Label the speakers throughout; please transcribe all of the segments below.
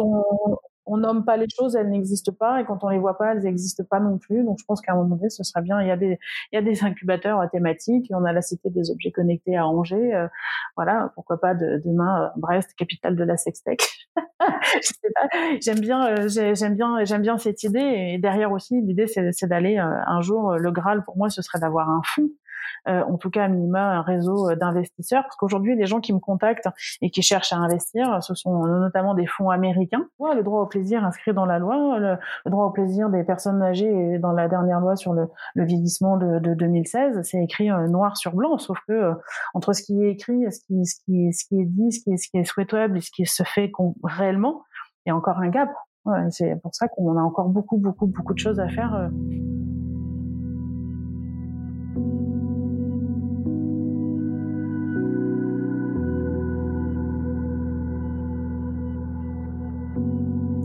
Speaker 1: on, on nomme pas les choses, elles n'existent pas, et quand on les voit pas, elles n'existent pas non plus. Donc je pense qu'à un moment donné, ce serait bien. Il y a des, il y a des incubateurs thématiques. On a la cité des objets connectés à Angers. Euh, voilà, pourquoi pas de, demain euh, Brest, capitale de la sextech. J'aime bien, euh, j'aime bien, j'aime bien cette idée. Et derrière aussi, l'idée c'est d'aller un jour. Le Graal pour moi, ce serait d'avoir un fond euh, en tout cas à minima un réseau euh, d'investisseurs, parce qu'aujourd'hui les gens qui me contactent et qui cherchent à investir, ce sont notamment des fonds américains. le droit au plaisir inscrit dans la loi, le, droit au plaisir des personnes âgées dans la dernière loi sur le, vieillissement de, 2016, c'est écrit euh, noir sur blanc, sauf que entre ce qui est écrit, ce qui, est dit, ce qui est, ce qui est souhaitable et ce qui se fait réellement, il y a encore un gap. c'est pour ça qu'on a encore beaucoup, beaucoup, beaucoup de choses à faire.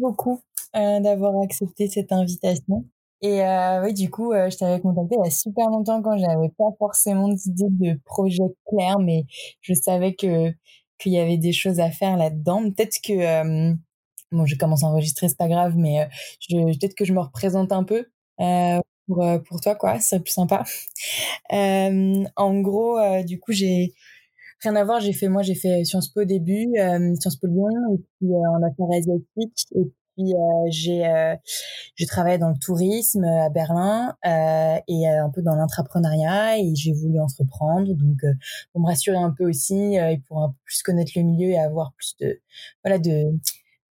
Speaker 2: Beaucoup euh, d'avoir accepté cette invitation. Et euh, oui, du coup, euh, je t'avais contacté il y a super longtemps quand j'avais pas forcément d'idée de projet clair, mais je savais que qu'il y avait des choses à faire là-dedans. Peut-être que bon, je commence à enregistrer, c'est pas grave, mais peut-être que je me représente un peu pour pour toi, quoi. C'est plus sympa. en gros, du coup, j'ai rien à voir. J'ai fait, moi, j'ai fait Sciences Po au début, euh, Sciences Po Lyon, et puis euh, en affaires asiatiques. Et puis, euh, j'ai, euh, j'ai travaillé dans le tourisme à Berlin et un peu dans l'entrepreneuriat. Et j'ai voulu entreprendre. Donc, pour me rassurer un peu aussi et pour un peu plus connaître le milieu et avoir plus de, voilà, de,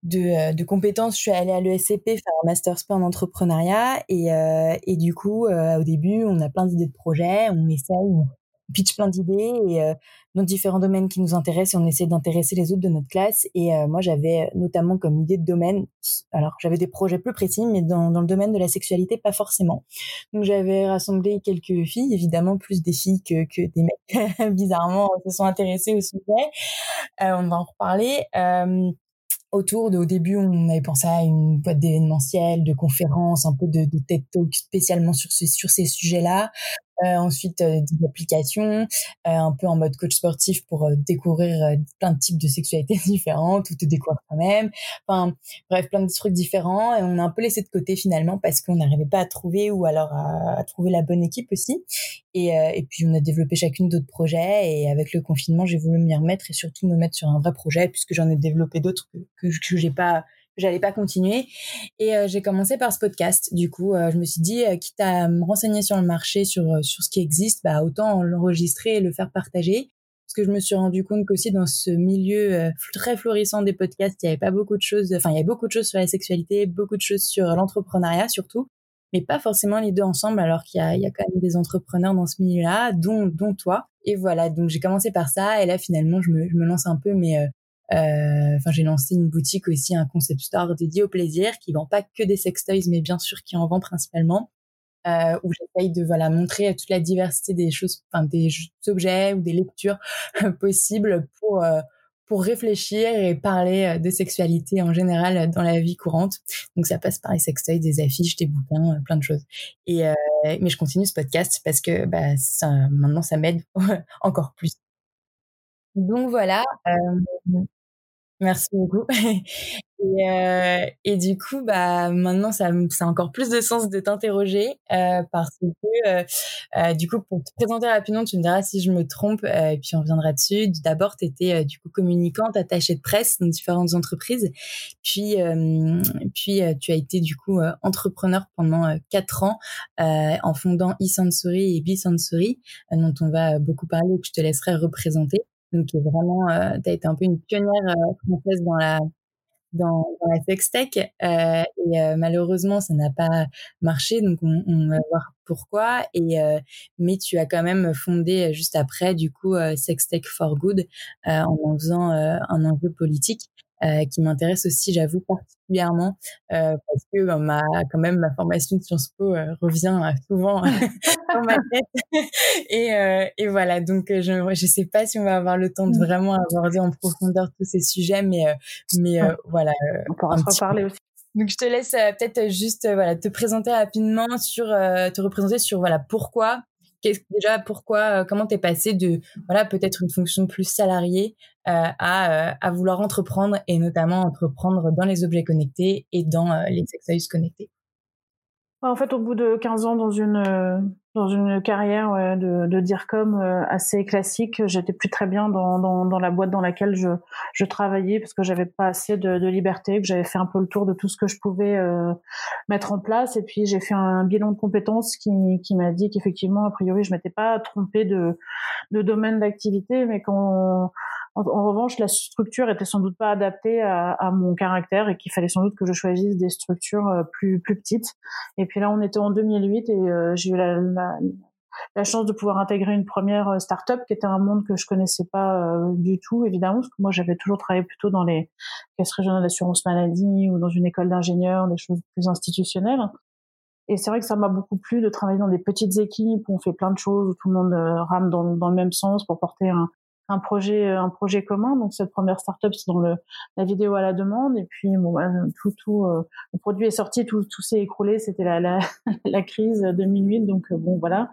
Speaker 2: de, de, compétences, je suis allée à l'ESCP faire un master sport en entrepreneuriat et, euh, et du coup, au début, on a plein d'idées de projets, on essaye, on pitch plein d'idées et euh, dans différents domaines qui nous intéressent et on essaie d'intéresser les autres de notre classe. Et euh, moi, j'avais notamment comme idée de domaine, alors j'avais des projets plus précis, mais dans, dans le domaine de la sexualité, pas forcément. Donc j'avais rassemblé quelques filles, évidemment plus des filles que, des mecs, bizarrement, se sont intéressés au sujet. Euh, on va en reparler. Euh, autour de, au début, on avait pensé à une boîte d'événementiel, de conférences, un peu de, de TED Talk spécialement sur, sur ces sujets-là. Euh, ensuite euh, des applications, euh, un peu en mode coach sportif pour découvrir plein de types de sexualités différentes ou te découvrir toi-même. Enfin, bref, plein de trucs différents. Et on a un peu laissé de côté finalement parce qu'on n'arrivait pas à trouver ou alors à, trouver la bonne équipe aussi. Et, et puis on a développé chacune d'autres projets. Et avec le confinement, j'ai voulu m'y remettre et surtout me mettre sur un vrai projet puisque j'en ai développé d'autres que, que, que j'ai pas j'allais pas continuer. Et euh, j'ai commencé par ce podcast. Du coup, euh, je me suis dit, euh, quitte à me renseigner sur le marché, sur sur ce qui existe, bah autant l'enregistrer et le faire partager. Parce que je me suis rendu compte qu'aussi dans ce milieu très florissant des podcasts, il y avait pas beaucoup de choses. Enfin, il y avait beaucoup de choses sur la sexualité, beaucoup de choses sur l'entrepreneuriat surtout, mais pas forcément les deux ensemble. Alors qu'il y a, il y a quand même des entrepreneurs dans ce milieu-là, dont dont toi. Et voilà, donc j'ai commencé par ça, et là finalement je me je me lance un peu, mais euh, enfin, j'ai lancé une boutique aussi, un concept store dédié au plaisir, qui vend pas que des sex toys, mais bien sûr qui en vend principalement. euh, où j'essaye de voilà montrer toute la diversité des choses, enfin des objets ou des lectures possibles pour pour réfléchir et parler de sexualité en général dans la vie courante. Donc ça passe par les sextoys, des affiches, des bouquins, plein de choses. Et mais je continue ce podcast parce que bah ça, maintenant ça m'aide encore plus. Donc voilà. Euh, merci beaucoup. Et, euh, et, du coup, bah maintenant, ça, ça a encore plus de sens de t'interroger euh, parce que euh, euh, du coup, pour te présenter rapidement, tu me diras si je me trompe et puis on reviendra dessus. D'abord, tu étais du coup communicante, attachée de presse dans différentes entreprises, puis puis tu as été du coup entrepreneur pendant quatre ans en fondant e-sensory et b-sensory, dont on va beaucoup parler et que je te laisserai représenter. Donc vraiment, tu as été un peu une pionnière française dans la dans, dans la sextech euh, et euh, malheureusement ça n'a pas marché. Donc on, on, va voir pourquoi. Et euh, mais tu as quand même fondé juste après du coup Sextech for Good en faisant un enjeu politique euh, qui m'intéresse aussi, j'avoue, particulièrement, euh, parce que ben, ma, quand même, ma formation de Sciences Po euh, revient souvent dans ma tête. et, et voilà, donc je ne sais pas si on va avoir le temps de mmh. vraiment aborder en profondeur tous ces sujets, mais, mais voilà.
Speaker 1: on pourra en reparler aussi.
Speaker 2: Donc je te laisse peut-être juste voilà te présenter rapidement sur te représenter sur voilà pourquoi déjà pourquoi comment t'es passé de voilà peut-être une fonction plus salariée euh, à, euh, à vouloir entreprendre et notamment entreprendre dans les objets connectés et dans euh, les sextoys connectés?
Speaker 1: En fait, au bout de 15 ans dans une dans une carrière de, de DIRCOM assez classique, j'étais plus très bien dans, dans, la boîte dans laquelle je, je travaillais parce que j'avais pas assez de, de, liberté, que j'avais fait un peu le tour de tout ce que je pouvais euh, mettre en place. Et puis j'ai fait un bilan de compétences qui, qui m'a dit qu'effectivement, a priori, je m'étais pas trompée de, de domaine d'activité, mais qu'on en, revanche, la structure était sans doute pas adaptée à, à mon caractère et qu'il fallait sans doute que je choisisse des structures euh, plus plus petites. Et puis là, on était en 2008 et euh, j'ai eu la, la, la, chance de pouvoir intégrer une première euh, start-up qui était un monde que je connaissais pas du tout, évidemment, parce que moi j'avais toujours travaillé plutôt dans les caisses régionales d'assurance maladie ou dans une école d'ingénieurs, des choses plus institutionnelles. Et c'est vrai que ça m'a beaucoup plu de travailler dans des petites équipes où on fait plein de choses, où tout le monde rame dans, dans le même sens pour porter un, un projet euh, un projet commun. Donc cette première startup c'est dans le la vidéo à la demande. Et puis bon bah, tout tout euh, le produit est sorti tout tout s'est écroulé. C'était la, la la crise 2008 donc euh, bon voilà.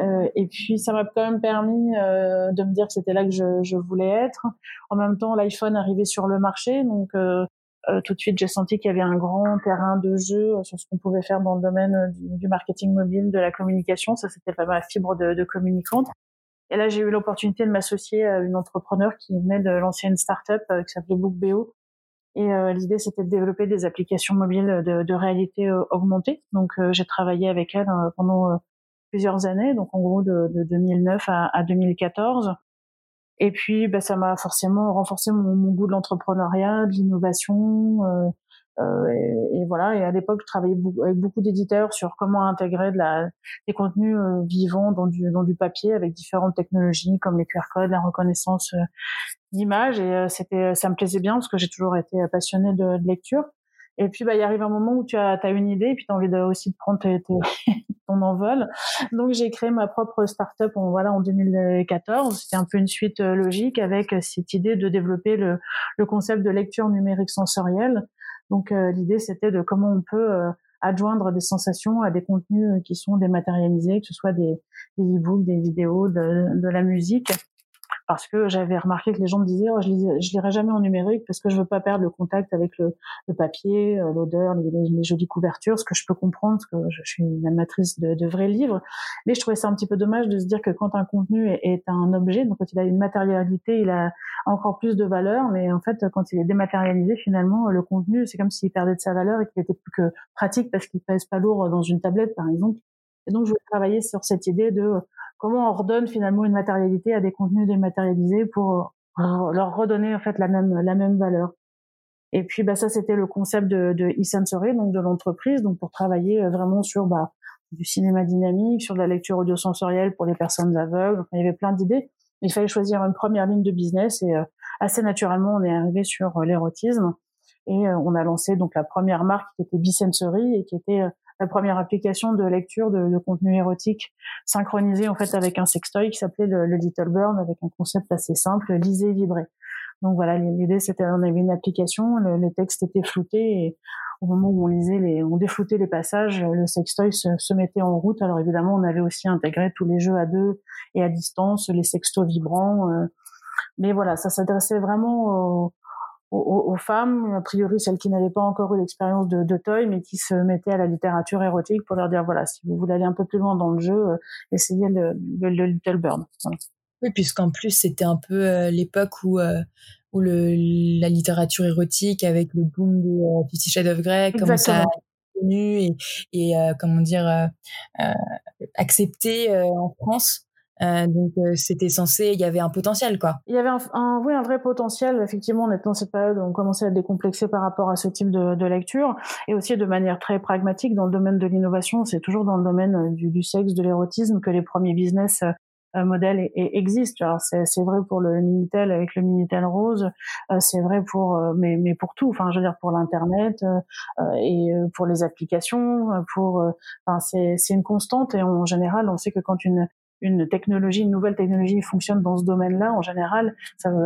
Speaker 1: Euh, et puis ça m'a quand même permis euh, de me dire que c'était là que je, je, voulais être. En même temps l'iPhone arrivait sur le marché. Donc tout de suite j'ai senti qu'il y avait un grand terrain de jeu sur ce qu'on pouvait faire dans le domaine du, du marketing mobile de la communication. Ça c'était pas ma fibre de, de communicante et là, j'ai eu l'opportunité de m'associer à une entrepreneur qui venait de lancer une start-up euh, qui s'appelait BookBeo. Et euh, l'idée, c'était de développer des applications mobiles de, de réalité euh, augmentée. Donc, j'ai travaillé avec elle pendant plusieurs années, donc en gros de, de 2009 à, à, 2014. Et puis, bah, ça m'a forcément renforcé mon, mon goût de l'entrepreneuriat, de l'innovation, euh, et, et, voilà. Et à l'époque, je travaillais avec beaucoup d'éditeurs sur comment intégrer de la, des contenus euh, vivants dans du, dans du papier avec différentes technologies comme les QR codes, la reconnaissance euh, d'images. Et c'était, ça me plaisait bien parce que j'ai toujours été passionnée de, de lecture. Et puis, bah, il arrive un moment où tu as, as une idée et puis tu as envie de, aussi de prendre ton envol. Donc, j'ai créé ma propre startup en, voilà, en 2014. C'était un peu une suite logique avec cette idée de développer le, le concept de lecture numérique sensorielle donc euh, l'idée c'était de comment on peut euh, adjoindre des sensations à des contenus qui sont dématérialisés, que ce soit des, des e-books, des vidéos, de la musique parce que j'avais remarqué que les gens me disaient oh, je, lis, je lirai jamais en numérique parce que je veux pas perdre le contact avec le, le papier, euh, l'odeur, les, les, jolies couvertures, ce que je peux comprendre parce que je, suis une amatrice de, de, vrais livres. Mais je trouvais ça un petit peu dommage de se dire que quand un contenu est, est, un objet, donc quand il a une matérialité, il a encore plus de valeur. Mais en fait, quand il est dématérialisé, finalement, le contenu, c'est comme s'il perdait de sa valeur et qu'il était plus que pratique parce qu'il pèse pas lourd dans une tablette, par exemple. Et donc, je voulais travailler sur cette idée de comment on redonne finalement une matérialité à des contenus dématérialisés pour euh, leur redonner en fait la même la même valeur. Et puis bah ça c'était le concept de, de e-sensory donc de l'entreprise donc pour travailler euh, vraiment sur bah du cinéma dynamique, sur de la lecture audiosensorielle pour les personnes aveugles. il y avait plein d'idées. Il fallait choisir une première ligne de business et euh, assez naturellement on est arrivé sur l'érotisme et on a lancé donc la première marque qui était Bisensory et qui était la première application de lecture de, contenu érotique synchronisé en fait avec un sextoy qui s'appelait le, Little Bird avec un concept assez simple, lisez, vibrez. Donc voilà, l'idée c'était on avait une application, le, les textes étaient floutés et au moment où on lisait les, on défloutait les passages, le sextoy se, se, mettait en route. Alors évidemment, on avait aussi intégré tous les jeux à deux et à distance, les sextos vibrants. Euh, mais voilà, ça s'adressait vraiment aux, aux, femmes, a priori celles qui n'avaient pas encore eu l'expérience de, de toy, mais qui se mettaient à la littérature érotique pour leur dire voilà, si vous voulez aller un peu plus loin dans le jeu, euh, essayez le, le, Little Bird.
Speaker 2: Oui, puisqu'en plus c'était un peu euh, l'époque où euh, où le, la littérature érotique avec le boom de Fifty Shades of Grey commençait à et, et comment dire accepté en France. Euh, donc euh, c'était censé, il y avait un potentiel quoi.
Speaker 1: Il y avait un, un, oui un vrai potentiel. Effectivement, on est dans cette période où on commençait à décomplexer par rapport à ce type de, de, lecture et aussi de manière très pragmatique dans le domaine de l'innovation. C'est toujours dans le domaine euh, du, du sexe, de l'érotisme que les premiers business euh, modèles existent. C'est vrai pour le Minitel avec le Minitel Rose, c'est vrai pour mais mais pour tout. Enfin, je veux dire pour l'internet et pour les applications, pour enfin c'est une constante et en général on sait que quand une une technologie, une nouvelle technologie fonctionne dans ce domaine-là, en général,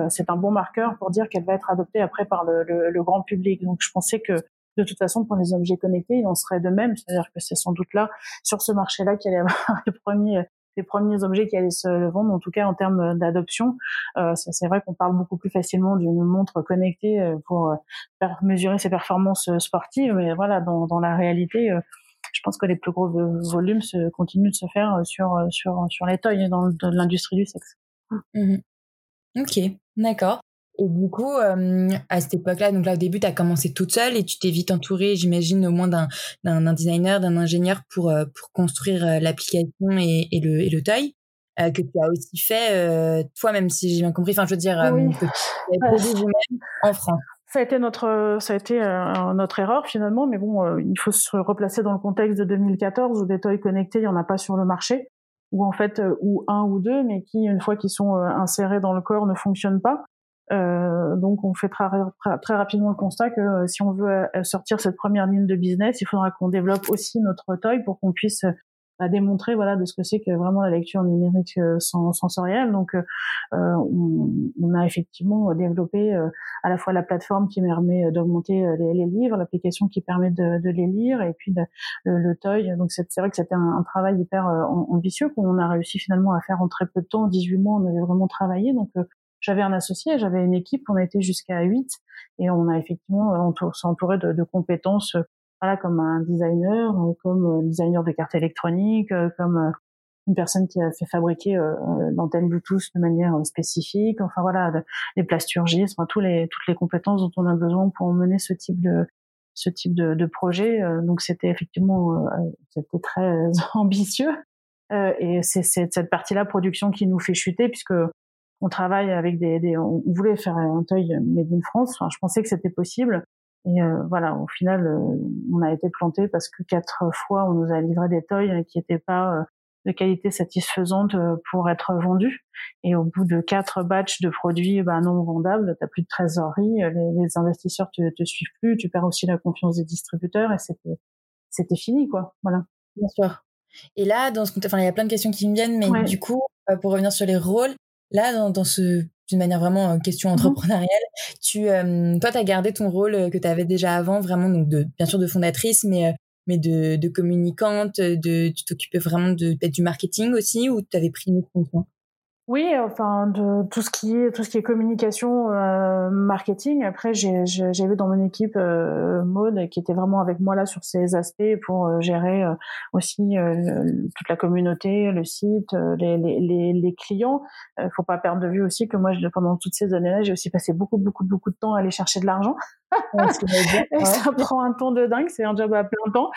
Speaker 1: c'est un bon marqueur pour dire qu'elle va être adoptée après par le, le, le, grand public. Donc, je pensais que de toute façon, pour les objets connectés, il en serait de même. C'est-à-dire que c'est sans doute là, sur ce marché-là, qu'il allait y avoir les premiers, les premiers objets qui allaient se vendre, en tout cas en termes d'adoption. Euh, c'est vrai qu'on parle beaucoup plus facilement d'une montre connectée euh, pour euh, mesurer ses performances euh, sportives, mais voilà, dans, dans la réalité, je pense que les plus gros volumes se, continuent de se faire euh, sur, euh, sur, sur les toys dans l'industrie du sexe.
Speaker 2: Mmh ok, d'accord. Et du coup, euh, à cette époque-là, donc là au début, tu as commencé toute seule et tu t'es vite entourée, j'imagine, au moins d'un designer, d'un ingénieur pour, pour construire l'application et, et, le, et le toy. que tu as aussi fait toi, même si j'ai bien compris. Enfin, je veux dire,
Speaker 1: oui.
Speaker 2: que tu as vous-même en France
Speaker 1: ça a été notre ça a été euh, notre erreur finalement mais bon euh, il faut se replacer dans le contexte de 2014 où des toys connectés il y en a pas sur le marché ou en fait euh, ou un ou deux mais qui une fois qu'ils sont insérés dans le corps ne fonctionnent pas. Donc on fait très, très, rapidement le constat que si on veut sortir cette première ligne de business il faudra qu'on développe aussi notre toy pour qu'on puisse à démontrer voilà de ce que c'est que vraiment la lecture numérique euh, sensorielle. Donc, euh, euh, on, on, a effectivement développé à la fois la plateforme qui permet d'augmenter les, les, livres, l'application qui permet de, de, les lire, et puis le, le, toy. Donc, c'est vrai que c'était un, un, travail hyper ambitieux qu'on a réussi finalement à faire en très peu de temps, en 18 mois, on avait vraiment travaillé. Donc, j'avais un associé, j'avais une équipe, on a été jusqu'à 8 et on a effectivement s'entouré de, de compétences voilà, comme un designer, euh, comme euh, designer de cartes électroniques, euh, comme une personne qui a fait fabriquer l'antenne Bluetooth de manière spécifique. Enfin voilà, les plasturgistes, enfin, tous les, toutes les compétences dont on a besoin pour mener ce type de ce type de, de projet. Donc c'était effectivement c'était très ambitieux. et c'est cette partie-là production qui nous fait chuter puisque on travaille avec des, des on voulait faire un toy made in France. Enfin, je pensais que c'était possible. Et euh, voilà, au final, euh, on a été planté parce que quatre fois, on nous a livré des toys qui n'étaient pas euh, de qualité satisfaisante pour être vendus. Et au bout de quatre batchs de produits bah, non vendables, t'as plus de trésorerie, les, les investisseurs te, te suivent plus, tu perds aussi la confiance des distributeurs et c'était c'était fini quoi. Voilà.
Speaker 2: Bien sûr. Et là, dans ce enfin, il y a plein de questions qui me viennent, mais du coup, pour revenir sur les rôles, là, dans, dans ce d'une manière vraiment question mmh entrepreneuriale. Tu, euh, toi, tu as gardé ton rôle que tu avais déjà avant, vraiment, donc de, bien sûr de fondatrice, mais, mais de, de communicante, de, tu t'occupais vraiment de, peut-être du marketing aussi, ou tu avais pris une autre fonction?
Speaker 1: Oui, enfin de tout ce qui est tout ce qui est communication, euh, marketing. Après, j'ai vu dans mon équipe euh, Maude qui était vraiment avec moi là sur ces aspects pour euh, gérer euh, aussi euh, toute la communauté, le site, les, les, les, clients. Il faut pas perdre de vue aussi que moi, pendant toutes ces années-là, j'ai aussi passé beaucoup beaucoup beaucoup de temps à aller chercher de l'argent. Ça prend un temps de dingue, c'est un job à plein temps.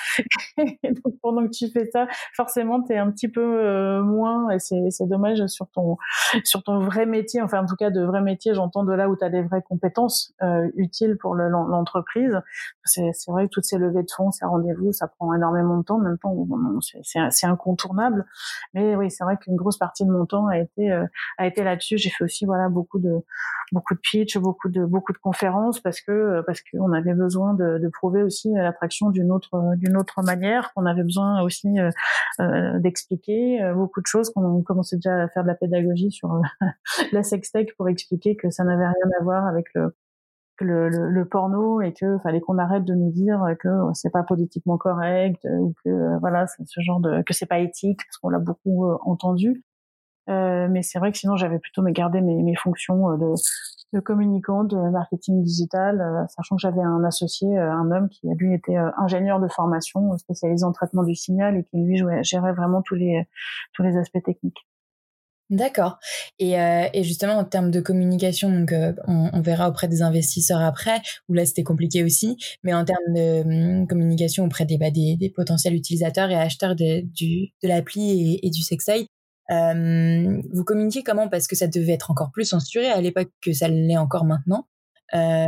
Speaker 1: donc pendant que tu fais ça, forcément, tu es un petit peu moins et c'est dommage sur ton sur ton vrai métier, enfin en tout cas de vrai métier, j'entends de là où tu as des vraies compétences euh, utiles pour l'entreprise. c'est vrai que toutes ces levées de fonds, ces rendez-vous, ça prend énormément de temps. En même temps, c'est incontournable. Mais oui, c'est vrai qu'une grosse partie de mon temps a été euh, a été là-dessus. J'ai fait aussi voilà beaucoup de beaucoup de pitch, beaucoup de beaucoup de conférences parce que parce qu'on avait besoin de, de prouver aussi l'attraction d'une autre d'une autre manière, qu'on avait besoin aussi d'expliquer beaucoup de choses, qu'on commençait déjà à faire de la pédagogie sur la sextech pour expliquer que ça n'avait rien à voir avec le le, le, porno et que fallait qu'on arrête de nous dire que c'est pas politiquement correct ou que voilà ce genre de que c'est pas éthique parce qu'on l'a beaucoup entendu. euh, mais c'est vrai que sinon, j'avais plutôt me garder mes, mes fonctions euh, de, de communicant, de marketing digital, euh, sachant que j'avais un associé, un homme qui lui était ingénieur de formation spécialisé en traitement du signal et qui lui gérait vraiment tous les tous les aspects techniques.
Speaker 2: D'accord. Et, euh, et, justement, en termes de communication, donc, on, on, verra auprès des investisseurs après, où là, c'était compliqué aussi. Mais en termes de hum, communication auprès des, bah, des, des, potentiels utilisateurs et acheteurs de, de l'appli et, et, du euh, vous communiquez comment? Parce que ça devait être encore plus censuré à l'époque que ça l'est encore maintenant. Euh,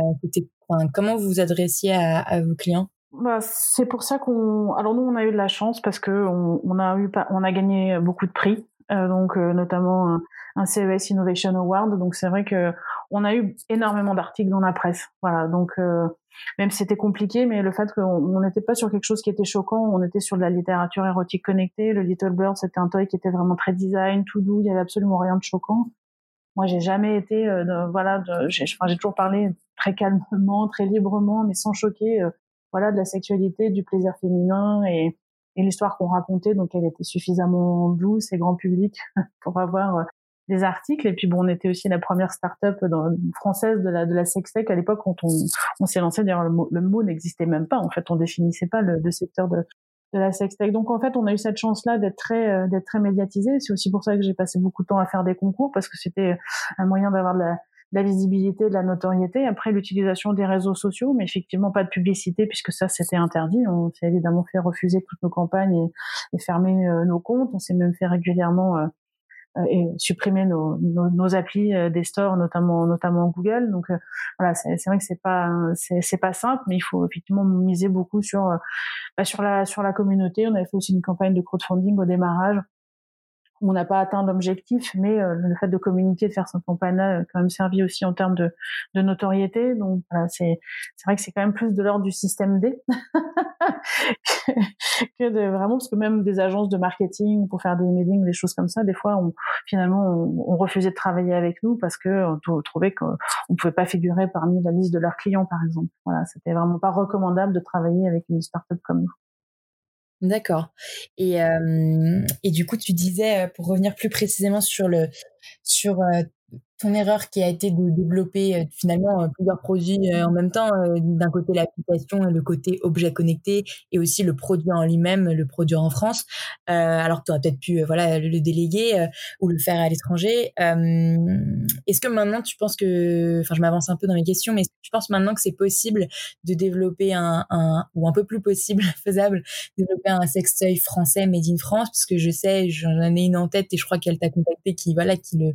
Speaker 2: enfin, comment vous vous adressiez à, vos clients?
Speaker 1: Bah, c'est pour ça qu'on. Alors nous, on a eu de la chance parce que on, on a eu, on a gagné beaucoup de prix, euh, donc euh, notamment un CES Innovation Award. Donc c'est vrai que on a eu énormément d'articles dans la presse. Voilà, donc euh, même si c'était compliqué, mais le fait qu'on n'était pas sur quelque chose qui était choquant, on était sur de la littérature érotique connectée. Le Little Bird, c'était un toy qui était vraiment très design, tout doux. Il y avait absolument rien de choquant. Moi, j'ai jamais été, euh, voilà, j'ai enfin, toujours parlé très calmement, très librement, mais sans choquer, euh, voilà, de la sexualité, du plaisir féminin et, et l'histoire qu'on racontait. Donc, elle était suffisamment douce et grand public pour avoir des articles. Et puis bon, on était aussi la première start-up française de la de la sextech à l'époque quand on, on s'est lancé. D'ailleurs, le mot, le mot n'existait même pas. En fait, on définissait pas le, secteur de de la sextech. Donc en fait, on a eu cette chance-là d'être très euh, d'être très médiatisé. C'est aussi pour ça que j'ai passé beaucoup de temps à faire des concours parce que c'était un moyen d'avoir de la, visibilité, de la notoriété. Après, l'utilisation des réseaux sociaux, mais effectivement pas de publicité puisque ça c'était interdit. On s'est évidemment fait refuser toutes nos campagnes et, fermer euh, nos comptes. On s'est même fait régulièrement euh, euh, et supprimer nos, nos, nos, applis euh, des stores, notamment notamment Google. Donc euh, voilà, c'est vrai que c'est pas c'est pas simple, mais il faut effectivement miser beaucoup sur bah, sur la sur la communauté. On avait fait aussi une campagne de crowdfunding au démarrage on n'a pas atteint l'objectif, mais euh, le fait de communiquer, de faire cette campagne-là, a quand même servi aussi en termes de, notoriété. Donc voilà, c'est vrai que c'est quand même plus de l'ordre du système D que, de vraiment parce que même des agences de marketing pour faire des emailing, des choses comme ça, des fois, on, finalement, on, refusait de travailler avec nous parce que on trouvait qu'on ne pouvait pas figurer parmi la liste de leurs clients, par exemple. Voilà, c'était vraiment pas recommandable de travailler avec une startup comme nous.
Speaker 2: D'accord. Et, et du coup, tu disais, pour revenir plus précisément sur le sur ton erreur qui a été de développer euh, finalement euh, plusieurs produits euh, en même temps, d'un côté l'application et le côté objet connecté et aussi le produit en lui-même, le produit en France, alors que tu aurais peut-être pu voilà le déléguer ou le faire à l'étranger. est-ce que maintenant tu penses que, enfin je m'avance un peu dans mes questions, mais je pense maintenant que c'est possible de développer un, un, ou un peu plus possible, faisable, développer un sextoy français made in France, parce que je sais, j'en ai une en tête et je crois qu'elle t'a contacté qui voilà qui le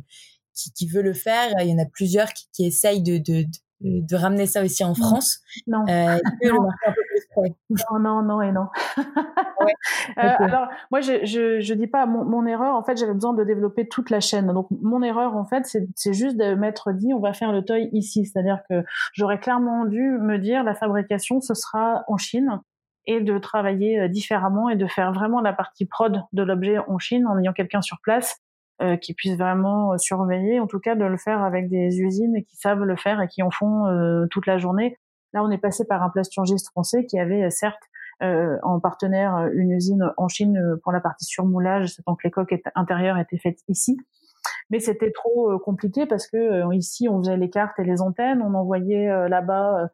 Speaker 2: qui, veut le faire. Il y en a plusieurs qui, qui essayent de, de, de, ramener ça aussi en France.
Speaker 1: Non. Euh, non. non, non, et non. ouais. euh, alors, moi, je, je, je dis pas mon, mon erreur. En fait, j'avais besoin de développer toute la chaîne. Donc, mon erreur, en fait, c'est juste de m'être dit, on va faire le toy ici. C'est-à-dire que j'aurais clairement dû me dire, la fabrication, ce sera en Chine et de travailler euh, différemment et de faire vraiment la partie prod de l'objet en Chine en ayant quelqu'un sur place euh, qui puissent vraiment euh, surveiller, en tout cas de le faire avec des usines qui savent le faire et qui en font euh, toute la journée. Là, on est passé par un plasturgiste français qui avait certes en partenaire une usine en Chine pour la partie surmoulage, tant que les coques intérieures étaient faites ici mais c'était trop euh, compliqué parce que euh, ici on faisait les cartes et les antennes, on envoyait euh, là-bas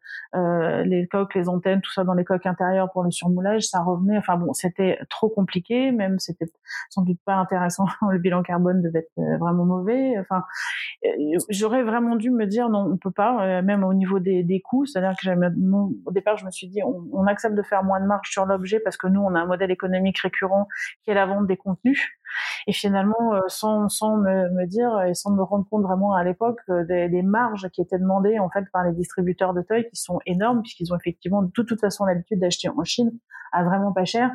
Speaker 1: les coques, les antennes, tout ça dans les coques intérieures pour le surmoulage, ça revenait. Enfin bon, c'était trop compliqué, même c'était sans doute pas intéressant. le bilan carbone devait être vraiment mauvais. Enfin, j'aurais vraiment dû me dire non, on peut pas, même au niveau des, des coûts. C'est-à-dire que au départ, je me suis dit on, on accepte de faire moins de marge sur l'objet parce que nous on a un modèle économique récurrent qui est la vente des contenus. Et finalement, sans, sans me, me dire et sans me rendre compte vraiment à l'époque euh, des, des, marges qui étaient demandées en fait par les distributeurs de toys qui sont énormes puisqu'ils ont effectivement de toute, façon l'habitude d'acheter en Chine à vraiment pas cher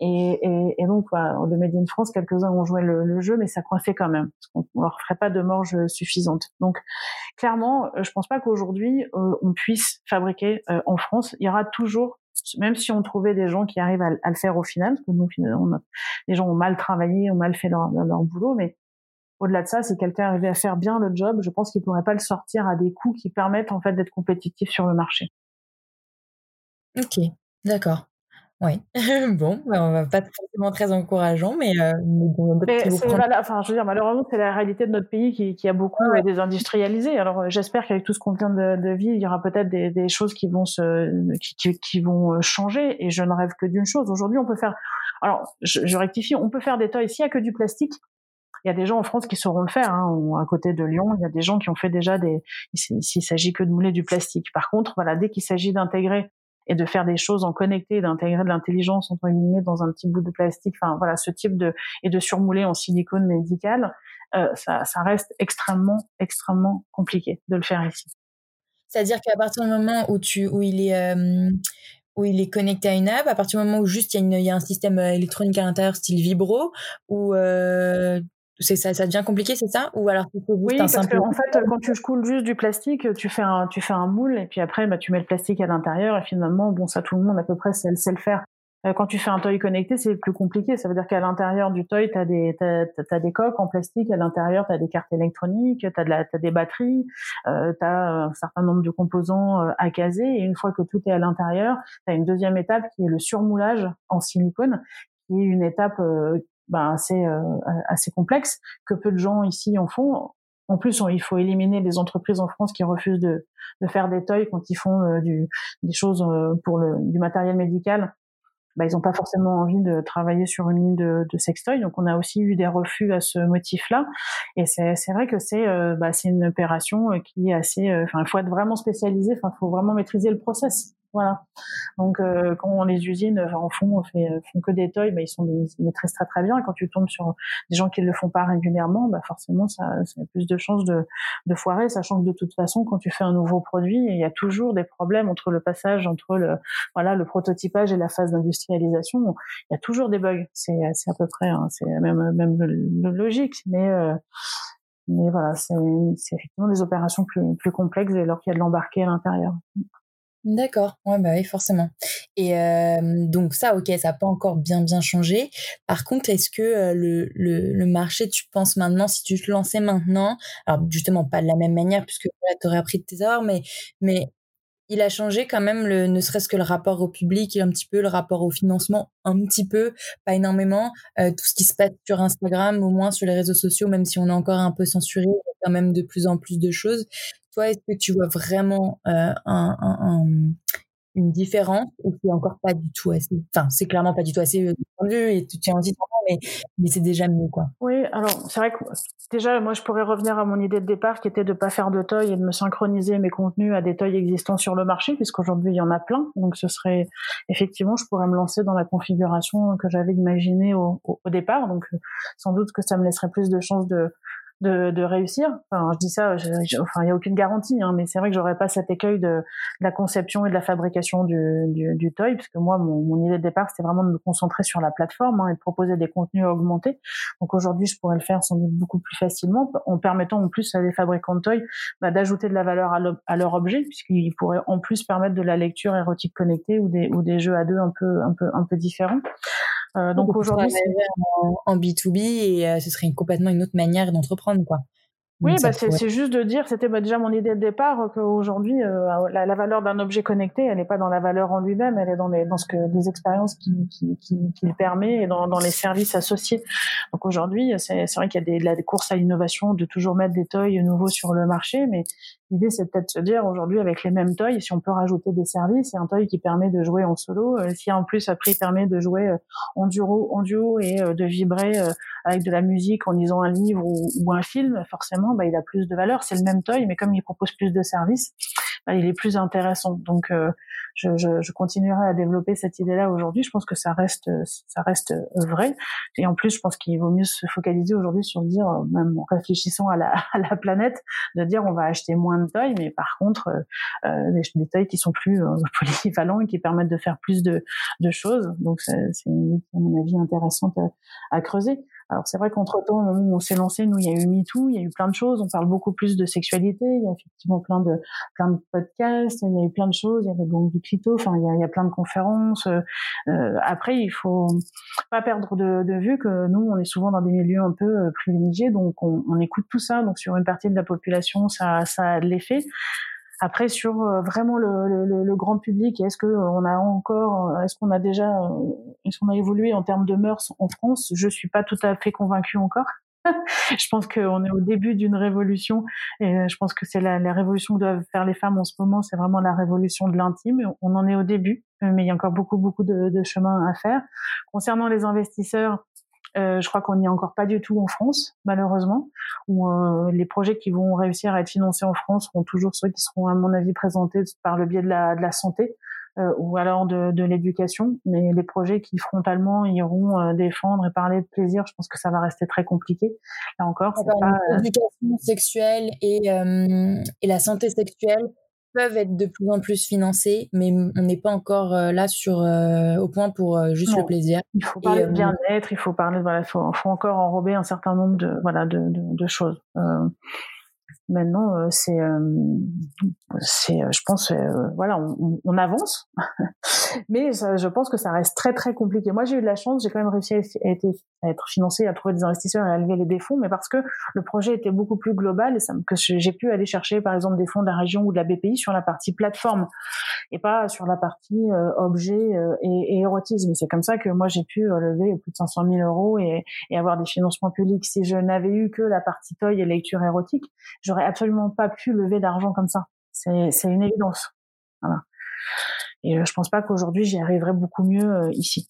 Speaker 1: Et, et, et donc, voilà, le Made in France, quelques-uns ont joué le, le, jeu, mais ça coincait quand même. Parce qu'on leur ferait pas de morge suffisante. Donc, clairement, je pense pas qu'aujourd'hui, on puisse fabriquer en France. Il y aura toujours même si on trouvait des gens qui arrivent à, le faire au final, parce que nous, les gens ont mal travaillé, ont mal fait leur, leur boulot, mais au-delà de ça, si quelqu'un arrivait à faire bien le job, je pense qu'il pourrait pas le sortir à des coûts qui permettent en fait d'être compétitif sur le marché.
Speaker 2: Ok, d'accord. Oui. bon, ben on va pas forcément très encourageant, mais, euh,
Speaker 1: mais, enfin, je veux dire, malheureusement, c'est la réalité de notre pays qui, qui a beaucoup euh, désindustrialisé. Alors, euh, j'espère qu'avec tout ce qu'on vient de, de, vivre, il y aura peut-être des, des, choses qui vont se, qui, qui, vont changer. Et je ne rêve que d'une chose. Aujourd'hui, on peut faire. Alors, je, je rectifie. On peut faire des toys. S'il n'y a que du plastique, il y a des gens en France qui sauront le faire. Hein. À côté de Lyon, il y a des gens qui ont fait déjà des. S'il s'agit que de mouler du plastique. Par contre, voilà, dès qu'il s'agit d'intégrer et de faire des choses en connecté, d'intégrer de l'intelligence entre guillemets dans un petit bout de plastique, enfin voilà, ce type de et de surmouler en silicone médical, euh, ça, reste extrêmement extrêmement compliqué de le faire ici.
Speaker 2: C'est-à-dire qu'à partir du moment où tu où il est euh, où il est connecté à une app, à partir du moment où juste il y a, y a un système euh, électronique à l'intérieur style vibro, euh, c'est ça, ça devient compliqué, c'est ça? Ou alors
Speaker 1: oui, parce qu'en en fait, quand tu coules juste du plastique, tu fais un, tu fais un moule et puis après, bah, tu mets le plastique à l'intérieur et finalement, bon, ça tout le monde à peu près sait, le faire. Euh, quand tu fais un toy connecté, c'est plus compliqué. Ça veut dire qu'à l'intérieur du toy, tu as des, t'as, des coques en plastique. À l'intérieur, tu as des cartes électroniques, tu as, de des batteries, euh, tu as un certain nombre de composants euh, à caser. Et une fois que tout est à l'intérieur, tu as une deuxième étape qui est le surmoulage en silicone, qui est une étape euh, ben, assez euh, assez complexe que peu de gens ici en font. En plus, il faut éliminer les entreprises en France qui refusent de, de faire des toys quand ils font euh, du, des choses euh, pour le, du matériel médical. Ben, ils n'ont pas forcément envie de travailler sur une ligne de, de sextoy. Donc, on a aussi eu des refus à ce motif-là. Et c'est vrai que c'est bah, c'est une opération qui est assez. Enfin, il faut être vraiment spécialisé. Enfin, il faut vraiment maîtriser le process. Voilà. Donc euh, quand les usines en font, fait, font que des toys, bah, ils sont des, très très bien. Et quand tu tombes sur des gens qui ne le font pas régulièrement, bah forcément ça, ça a plus de chances de, de foirer, sachant que de toute façon quand tu fais un nouveau produit, il y a toujours des problèmes entre le passage entre le voilà le prototypage et la phase d'industrialisation. Il y a toujours des bugs. C'est à peu près hein, c'est même même logique, mais euh, mais voilà, c'est effectivement des opérations plus, plus complexes alors qu'il y a de l'embarqué à l'intérieur.
Speaker 2: D'accord, ouais, bah oui, forcément. Et euh, donc ça, ok, ça n'a pas encore bien bien changé. Par contre, est-ce que euh, le, le, le, marché, tu penses maintenant, si tu te lançais maintenant, alors justement pas de la même manière puisque tu aurais appris de tes erreurs, mais mais il a changé quand même, le, ne serait-ce que le rapport au public, un petit peu le rapport au financement, un petit peu, pas énormément. Euh, tout ce qui se passe sur Instagram, au moins sur les réseaux sociaux, même si on est encore un peu censuré, quand même de plus en plus de choses. Toi, est-ce que tu vois vraiment euh, un, un, une différence ou c'est encore pas du tout assez? Enfin, c'est clairement pas du tout assez euh, et tu tiens aussi mais, mais c'est déjà mieux, quoi.
Speaker 1: Oui, alors c'est vrai que déjà, moi, je pourrais revenir à mon idée de départ qui était de pas faire de toy et de me synchroniser mes contenus à des toys existants sur le marché, puisqu'aujourd'hui, il y en a plein. Donc, ce serait effectivement, je pourrais me lancer dans la configuration que j'avais imaginée au, au, au départ. Donc, sans doute que ça me laisserait plus de chances de de, de réussir. Enfin, je dis ça, enfin, il n'y a aucune garantie, hein, mais c'est vrai que j'aurais pas cet écueil de, de, la conception et de la fabrication du, du, du toy, puisque moi, mon, mon, idée de départ, c'était vraiment de me concentrer sur la plateforme hein, et de proposer des contenus augmentés. Donc aujourd'hui, je pourrais le faire sans doute beaucoup plus facilement, en permettant en plus à des fabricants de toys bah, d'ajouter de la valeur à, leur objet, puisqu'ils pourraient en plus permettre de la lecture érotique connectée ou des, ou des jeux à deux un peu, un peu, un peu différents.
Speaker 2: Euh, donc aujourd'hui, en, en, B2B et euh, ce serait une, complètement une autre manière d'entreprendre, quoi.
Speaker 1: Oui, bah c'est juste de dire, c'était bah, déjà mon idée de départ, qu'aujourd'hui, euh, la, la, valeur d'un objet connecté, elle n'est pas dans la valeur en lui-même, elle est dans, les, dans ce que les expériences qu'il qui, qui, qui permet et dans, dans les services associés. Donc aujourd'hui, c'est vrai qu'il y a des, la course à l'innovation, de toujours mettre des toys nouveaux sur le marché, mais l'idée c'est peut-être se dire aujourd'hui avec les mêmes toys, si on peut rajouter des services, et un toy qui permet de jouer en solo, euh, si en plus après il permet de jouer euh, en duo, en duo et euh, de vibrer avec de la musique en lisant un livre ou, ou un film, forcément bah, il a plus de valeur. C'est le même toy, mais comme il propose plus de services, bah, il est plus intéressant. Donc, je, je, je, continuerai à développer cette idée-là aujourd'hui. Je pense que ça reste, ça reste vrai. Et en plus, je pense qu'il vaut mieux se focaliser aujourd'hui sur dire, même en réfléchissant à la, à la planète, de dire on va acheter moins de tailles, mais par contre euh, des, des, tailles qui sont plus polyvalents et qui permettent de faire plus de, de choses. Donc, c'est, à mon avis intéressante à, à creuser. Alors c'est vrai qu'entre temps, on s'est lancé, nous, il y a eu MeToo, il y a eu plein de choses. On parle beaucoup plus de sexualité. Il y a effectivement plein de plein de podcasts. Il y a eu plein de choses. Il y a les gangs du clito. Enfin, il y a, plein de conférences. Euh, après, il faut pas perdre de, de, vue que nous, on est souvent dans des milieux un peu euh, privilégiés, donc on, on écoute tout ça. Donc sur une partie de la population, ça, ça a de l'effet. Après, sur euh, vraiment le, le, le grand public, est-ce que euh, on a encore, euh, est-ce qu'on a déjà, est-ce qu'on a évolué en termes de mœurs en France? Je suis pas tout à fait convaincue encore. je pense qu'on est au début d'une révolution et je pense que c'est la, la, révolution que doivent faire les femmes en ce moment, c'est vraiment la révolution de l'intime. On en est au début, mais il y a encore beaucoup beaucoup de, de chemin à faire. Concernant les investisseurs, euh, je crois qu'on n'y est encore pas du tout en France, malheureusement. Où euh, les projets qui vont réussir à être financés en France seront toujours ceux qui seront, à mon avis, présentés par le biais de la, de la santé. Euh, ou alors de, de l'éducation. Mais les projets qui frontalement iront euh, défendre et parler de plaisir, je pense que ça va rester très compliqué. Là encore, c'est pas
Speaker 2: l'éducation sexuelle et, et la santé sexuelle peuvent être de plus en plus financés, mais on n'est pas encore euh, là sur euh, au point pour euh, juste le plaisir.
Speaker 1: Il faut parler de bien-être, il faut parler, voilà, il faut, faut, encore enrober un certain nombre de voilà de, de, de choses. Maintenant, euh, c'est, euh, c'est, euh, je pense, voilà, on, avance, mais je pense que ça reste très très compliqué. Moi, j'ai eu de la chance, j'ai quand même réussi à, être, financé, à trouver des investisseurs et à lever les fonds, mais parce que le projet était beaucoup plus global et ça, que j'ai pu aller chercher, par exemple, des fonds de la région ou de la BPI sur la partie plateforme et pas sur la partie objet et, et, érotisme. C'est comme ça que moi j'ai pu lever plus de 500 000 euros et, et avoir des financements publics. Si je n'avais eu que la partie toy et lecture érotique, j'aurais absolument pas pu lever d'argent comme ça. C'est, c'est une évidence. Voilà. Et euh, je pense pas qu'aujourd'hui j'y arriverai beaucoup mieux euh, ici.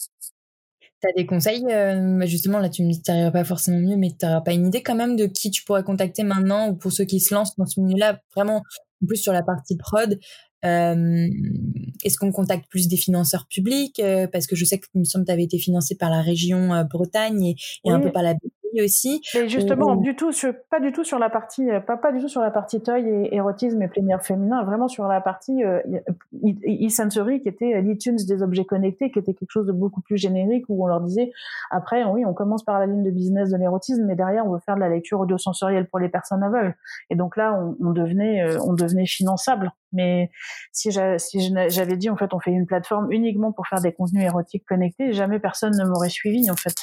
Speaker 2: Tu as des conseils euh, bah, Justement, là, tu me dis que tu pas forcément mieux, mais tu n'auras pas une idée quand même de qui tu pourrais contacter maintenant ou pour ceux qui se lancent dans ce milieu-là, vraiment, en plus sur la partie prod. Euh, est-ce qu'on contacte plus des financeurs publics? Parce que je sais que, il me semble, tu avais été financé par la région Bretagne et, et un peu par la aussi.
Speaker 1: Et justement, du tout, sur, pas du tout sur la partie, euh, pas, pas du tout sur la partie toy et érotisme et plénière féminin, vraiment sur la partie euh, e-sensory qui était l'iTunes des objets connectés, qui était quelque chose de beaucoup plus générique où on leur disait, après, oui, on commence par la ligne de business de l'érotisme, mais derrière, on veut faire de la lecture audio-sensorielle pour les personnes aveugles. Et donc là, on, on devenait, euh, on devenait finançable. Mais si j'avais dit, en fait, on fait une plateforme uniquement pour faire des contenus érotiques connectés, jamais personne ne m'aurait suivi, en fait.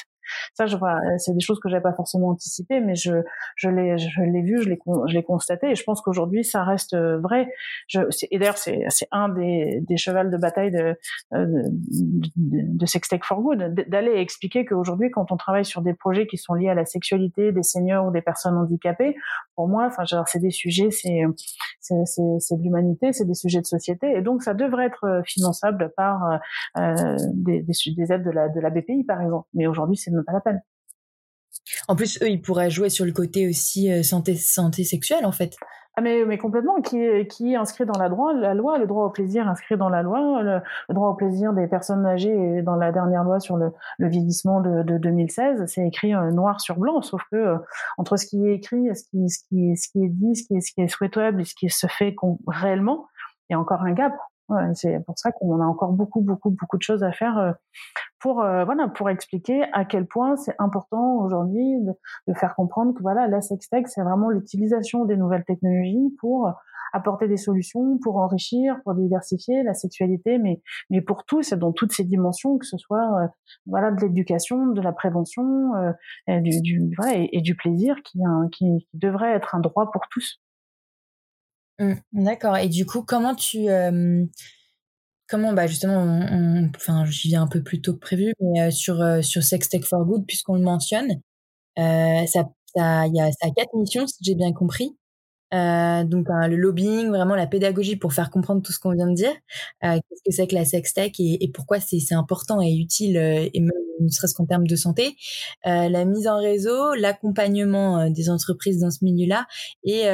Speaker 1: Ça, je vois, c'est des choses que j'avais pas forcément anticipées, mais je, je l'ai, je l'ai vu, je l'ai, je l'ai constaté, et je pense qu'aujourd'hui, ça reste euh, vrai. Je, et d'ailleurs, c'est, c'est un des, des chevals de bataille de, euh, de, de Sextech for Good, d'aller expliquer qu'aujourd'hui, quand on travaille sur des projets qui sont liés à la sexualité des seniors ou des personnes handicapées, pour moi, enfin, c'est des sujets, c'est, c'est, de l'humanité, c'est des sujets de société, et donc ça devrait être euh, finançable par euh, des, des, des aides de la, de la BPI, par exemple. Mais aujourd'hui, c'est pas la peine.
Speaker 2: En plus, eux, ils pourraient jouer sur le côté aussi euh, santé, santé sexuelle, en fait.
Speaker 1: Ah mais, mais complètement, qui est, qui est inscrit dans la, la loi, le droit au plaisir inscrit dans la loi, le, droit au plaisir des personnes âgées dans la dernière loi sur le, le vieillissement de, de 2016, c'est écrit euh, noir sur blanc, sauf que euh, entre ce qui est écrit, ce qui, ce qui, ce qui est dit, ce qui est, ce qui est souhaitable et ce qui se fait réellement, il y a encore un gap. C'est pour ça qu'on a encore beaucoup, beaucoup, beaucoup de choses à faire euh, pour, euh, voilà, pour expliquer à quel point c'est important aujourd'hui de, faire comprendre que voilà, la sextech, c'est vraiment l'utilisation des nouvelles technologies pour apporter des solutions, pour enrichir, pour diversifier la sexualité, mais, mais pour tous, dans toutes ces dimensions, que ce soit euh, voilà, de l'éducation, de la prévention, et du, du, et, du plaisir qui, qui, qui devrait être un droit pour tous.
Speaker 2: Mmh, d'accord. Et du coup, comment tu comment bah justement, enfin, j'y viens un peu plus tôt que prévu, mais sur sur Sex Tech for Good, puisqu'on le mentionne, ça y ça a quatre missions si j'ai bien compris. Euh, donc le lobbying, vraiment la pédagogie pour faire comprendre tout ce qu'on vient de dire. Euh, Qu'est-ce que c'est que la sextech et, et pourquoi c'est important et utile, euh, et même ne serait-ce qu'en termes de santé. Euh, la mise en réseau, l'accompagnement euh, des entreprises dans ce milieu-là et,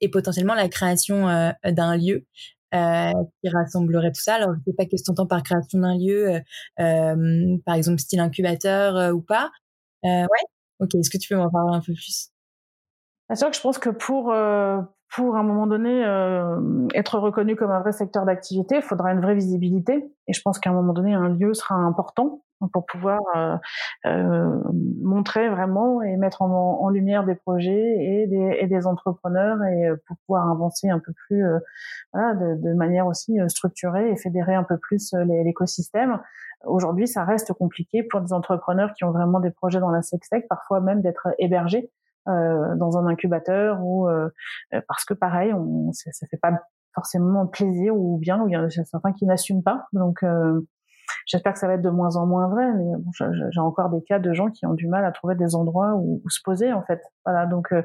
Speaker 2: et potentiellement la création d'un lieu euh, qui rassemblerait tout ça. Alors, je ne sais pas qu'est-ce que tu entends par création d'un lieu, euh, par exemple style incubateur ou pas. ouais. Ok. Est-ce que tu peux m'en parler un peu plus?
Speaker 1: C'est vrai que je pense que pour euh, pour à un moment donné euh, être reconnu comme un vrai secteur d'activité, il faudra une vraie visibilité. Et je pense qu'à un moment donné, un lieu sera important pour pouvoir euh, euh montrer vraiment et mettre en, lumière des projets et des, et des entrepreneurs et euh, pour pouvoir avancer un peu plus voilà, de, de, manière aussi structurée et fédérer un peu plus l'écosystème. Aujourd'hui, ça reste compliqué pour des entrepreneurs qui ont vraiment des projets dans la sextech, parfois même d'être hébergés euh, dans un incubateur ou euh, euh, parce que pareil, on, ça, ça fait pas forcément plaisir ou bien, ou il y en a certains qui n'assument pas. Donc J'espère que ça va être de moins en moins vrai, mais bon, j'ai encore des cas de gens qui ont du mal à trouver des endroits où, où se poser en fait. Voilà, donc euh,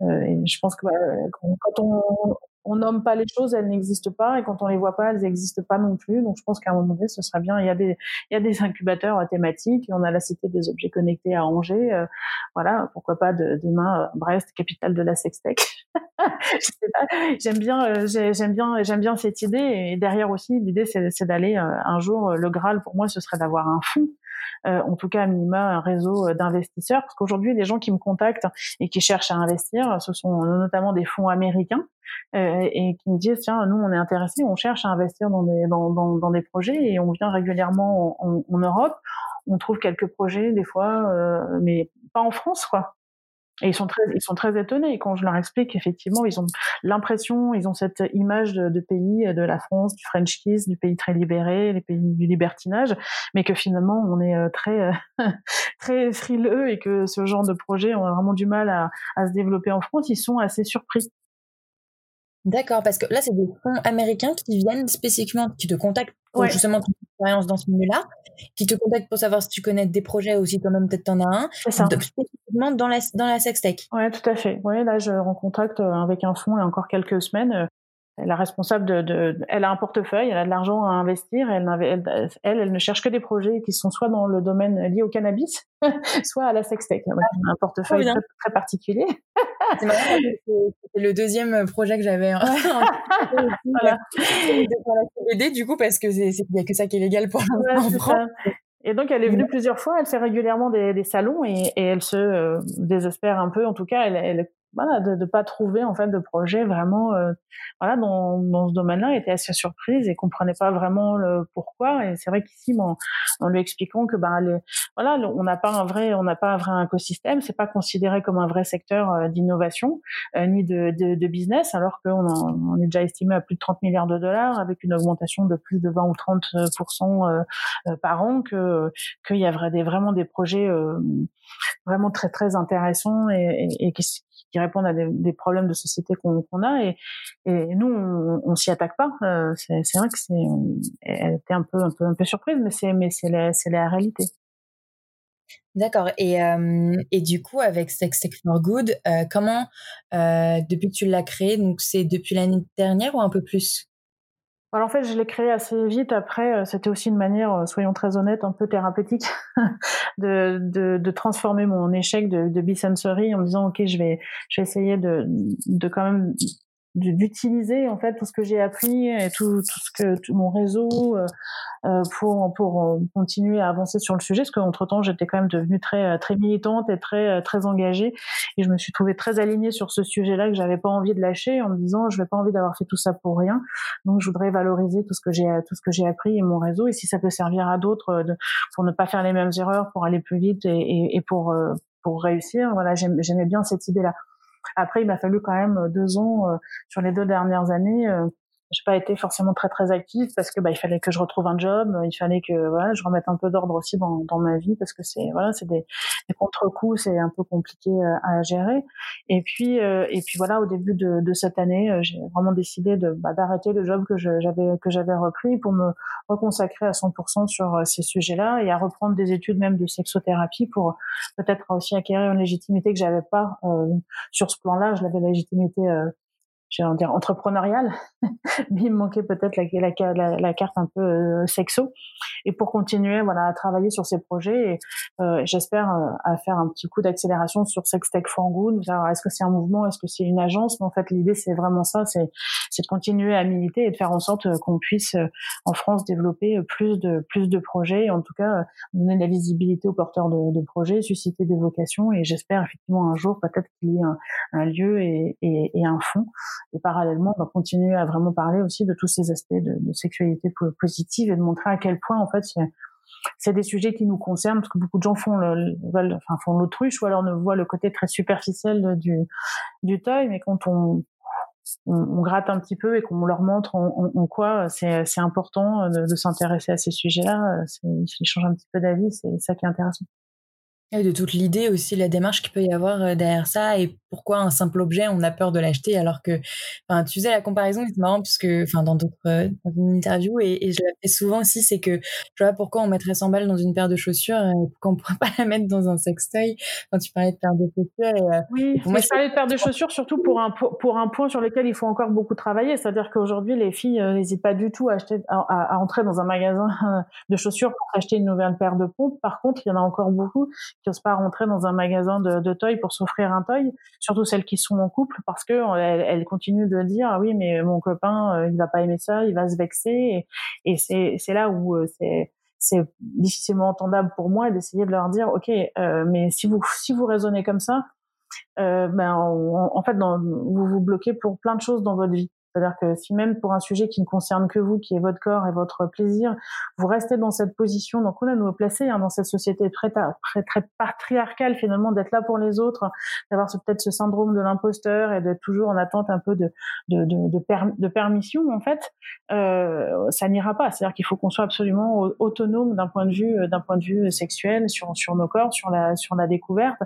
Speaker 1: je pense que quand on, on nomme pas les choses, elles n'existent pas, et quand on les voit pas, elles n'existent pas non plus. Donc je pense qu'à un moment donné, ce serait bien. Il y a des, il y a des incubateurs thématiques. On a la cité des objets connectés à Angers. Euh, voilà, pourquoi pas de, demain euh, Brest, capitale de la sextech. J'aime bien, euh, j'aime bien, j'aime bien cette idée. Et derrière aussi, l'idée c'est d'aller un jour. Le Graal pour moi, ce serait d'avoir un fonds euh, en tout cas à minima un réseau euh, d'investisseurs, parce qu'aujourd'hui les gens qui me contactent et qui cherchent à investir, ce sont notamment des fonds américains euh, et qui me disent tiens nous on est intéressés, on cherche à investir dans des dans, dans, des projets et on vient régulièrement en, en, Europe, on trouve quelques projets des fois, euh, mais pas en France quoi. Et ils sont très, ils sont très étonnés quand je leur explique effectivement, ils ont l'impression, ils ont cette image de, pays, de la France, du French kiss, du pays très libéré, les pays du libertinage, mais que finalement on est euh, très, euh, très frileux et que ce genre de projet a vraiment du mal à, à se développer en France. Ils sont assez surpris.
Speaker 2: D'accord, parce que là, c'est des fonds américains qui viennent spécifiquement, qui te contactent pour justement ton expérience dans ce milieu-là, qui te contactent pour savoir si tu connais des projets ou si toi-même peut-être t'en as un, ça. spécifiquement dans la, dans la sextech.
Speaker 1: Ouais, tout à fait. Ouais, là, je rends contact euh, avec un fonds il y a encore quelques semaines euh, la responsable de, de, elle a un portefeuille, elle a de l'argent à investir, elle, elle, ne cherche que des projets qui sont soit dans le domaine lié au cannabis, soit à la sextech. Un portefeuille très, très, particulier.
Speaker 2: C'est le deuxième projet que j'avais. voilà. CBD du coup parce que c'est il y a que ça qui est légal pour ouais, en France.
Speaker 1: Et donc elle est venue plusieurs fois, elle fait régulièrement des, des salons et, et, elle se euh, désespère un peu. En tout cas, elle, elle voilà, de ne pas trouver en fait de projet vraiment euh, voilà dans, dans ce domaine-là. Était assez surprise et comprenait pas vraiment le pourquoi. Et c'est vrai qu'ici en, en lui expliquant que ben voilà on n'a pas un vrai on n'a pas un vrai écosystème c'est pas considéré comme un vrai secteur euh, d'innovation euh, ni de, de, de, business alors qu'on on est déjà estimé à plus de 30 milliards de dollars avec une augmentation de plus de 20 ou 30% par an que qu'il y a des, vraiment des projets vraiment très très intéressants et, et, et qui, qui répondent à des, problèmes de société qu'on a et, et nous on, on s'y attaque pas. Euh, c'est vrai que c'est elle était un peu un peu un peu surprise, mais c'est mais c'est la c'est la réalité.
Speaker 2: D'accord. Et, euh, et du coup, avec Sex Tech for Good, euh, comment, euh, depuis que tu l'as créé, donc c'est depuis l'année dernière ou un peu plus?
Speaker 1: Alors en fait, je l'ai créé assez vite. Après, euh, c'était aussi une manière, euh, soyons très honnêtes, un peu thérapeutique de, transformer mon échec de, de en me disant ok, je vais, je vais essayer de, de quand même d'utiliser en fait tout ce que j'ai appris et tout, tout ce que tout mon réseau euh, euh pour pour euh, continuer à avancer sur le sujet. Parce qu'entre temps j'étais quand même devenue très euh, très militante et très très engagée. Et je me suis trouvée très alignée sur ce sujet-là que j'avais pas envie de lâcher en me disant je vais pas envie d'avoir fait tout ça pour rien. Donc je voudrais valoriser tout ce que j'ai tout ce que j'ai appris et mon réseau. Et si ça peut servir à d'autres pour ne pas faire les mêmes erreurs pour aller plus vite et, et, et pour pour réussir voilà j'aimais bien cette idée là après, il m'a fallu quand même euh, deux ans euh, sur les deux dernières années euh, j'ai pas été forcément très très active parce que bah il fallait que je retrouve un job, il fallait que voilà je remette un peu d'ordre aussi dans, dans ma vie parce que c'est voilà c'est des, des contre-coups, c'est un peu compliqué euh, à gérer. Et puis euh, et puis voilà au début de, de cette année, euh, j'ai vraiment décidé de bah, d'arrêter le job que j'avais que j'avais repris pour me reconsacrer à 100% sur ces sujets-là et à reprendre des études même de sexothérapie pour peut-être aussi acquérir une légitimité que j'avais pas sur ce plan-là. Je l'avais la légitimité j'ai envie dire entrepreneurial, mais il me manquait peut-être la, carte un peu euh, sexo. Et pour continuer, voilà, à travailler sur ces projets, et euh, j'espère euh, à faire un petit coup d'accélération sur Sextech for Good. Est-ce que c'est un mouvement, est-ce que c'est une agence Mais en fait, l'idée c'est vraiment ça, c'est de continuer à militer et de faire en sorte qu'on puisse en France développer plus de plus de projets, et en tout cas donner de la visibilité aux porteurs de, de projets, susciter des vocations. Et j'espère effectivement un jour peut-être qu'il y ait un, un lieu et, et, et un fonds et parallèlement, on va continuer à vraiment parler aussi de tous ces aspects de, sexualité positive et de montrer à quel point, en fait, c'est des sujets qui nous concernent parce que beaucoup de gens font l'autruche ou alors ne voient le côté très superficiel du, du mais quand on, gratte un petit peu et qu'on leur montre en, quoi c'est important de, de s'intéresser à ces sujets-là, ils changent un petit peu d'avis, c'est ça qui est intéressant.
Speaker 2: Et de toute l'idée aussi, la démarche qu'il peut y avoir euh, derrière ça et pourquoi un simple objet, on a peur de l'acheter alors que, enfin, tu faisais la comparaison, c'est marrant parce que, enfin, dans d'autres, euh, dans une interview et, et je la fais souvent aussi, c'est que je vois pourquoi on mettrait 100 balles dans une paire de chaussures et pourquoi on pourrait pas la mettre dans un sextoy quand tu parlais de paire de chaussures. Et,
Speaker 1: euh, oui, moi, je parlais de paire de chaussures surtout pour un, pour un point sur lequel il faut encore beaucoup travailler, c'est-à-dire qu'aujourd'hui, les filles n'hésitent pas du tout à acheter, à, à, entrer dans un magasin de chaussures pour acheter une nouvelle paire de pompes. Par contre, il y en a encore beaucoup qui n'osent pas rentrer dans un magasin de, de toy pour s'offrir un toy, surtout celles qui sont en couple, parce que elles, elles continuent de dire ah oui mais mon copain euh, il va pas aimer ça, il va se vexer, et, c'est là où euh, c'est difficilement entendable pour moi d'essayer de leur dire ok euh, mais si vous si vous raisonnez comme ça euh, ben en fait vous vous bloquez pour plein de choses dans votre vie c'est-à-dire que si même pour un sujet qui ne concerne que vous, qui est votre corps et votre plaisir, vous restez dans cette position, donc on a nous placer hein, dans cette société très, très, très patriarcale finalement, d'être là pour les autres, d'avoir peut-être ce syndrome de l'imposteur et d'être toujours en attente un peu de, de, de, de, de permission, en fait, euh, ça n'ira pas. C'est-à-dire qu'il faut qu'on soit absolument autonome d'un point de vue, d'un point de vue sexuel sur, sur nos corps, sur la, sur la découverte.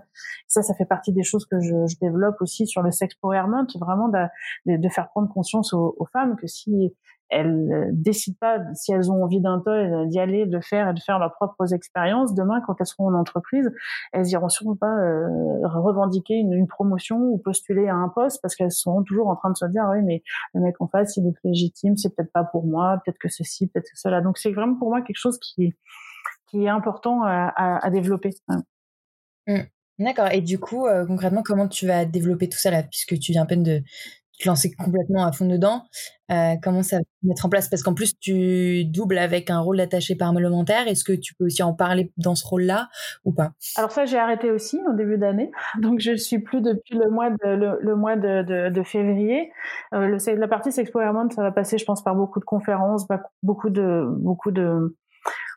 Speaker 1: Ça, ça fait partie des choses que je, je développe aussi sur le sex empowerment, vraiment de, de faire prendre conscience aux, femmes que si elles décident pas, si elles ont envie d'un toy, d'y aller, de faire et de faire leurs propres expériences, demain, quand elles seront en entreprise, elles iront sûrement pas euh, revendiquer une, promotion ou postuler à un poste parce qu'elles seront toujours en train de se dire, oui, mais le mec en face, il est légitime, c'est peut-être pas pour moi, peut-être que ceci, peut-être que cela. Donc c'est vraiment pour moi quelque chose qui, qui est important à, développer.
Speaker 2: Mmh. D'accord. Et du coup, euh, concrètement, comment tu vas développer tout ça là, puisque tu viens à peine de, te lancer complètement à fond dedans. Euh, comment ça va mettre en place? Parce qu'en plus, tu doubles avec un rôle d'attaché parlementaire. Est-ce que tu peux aussi en parler dans ce rôle-là ou pas?
Speaker 1: Alors ça, j'ai arrêté aussi au début d'année. Donc je suis plus depuis le mois de, le, mois de, de, de février. Euh, le, la partie Sexpowerment, ça va passer, je pense, par beaucoup de conférences, beaucoup de beaucoup de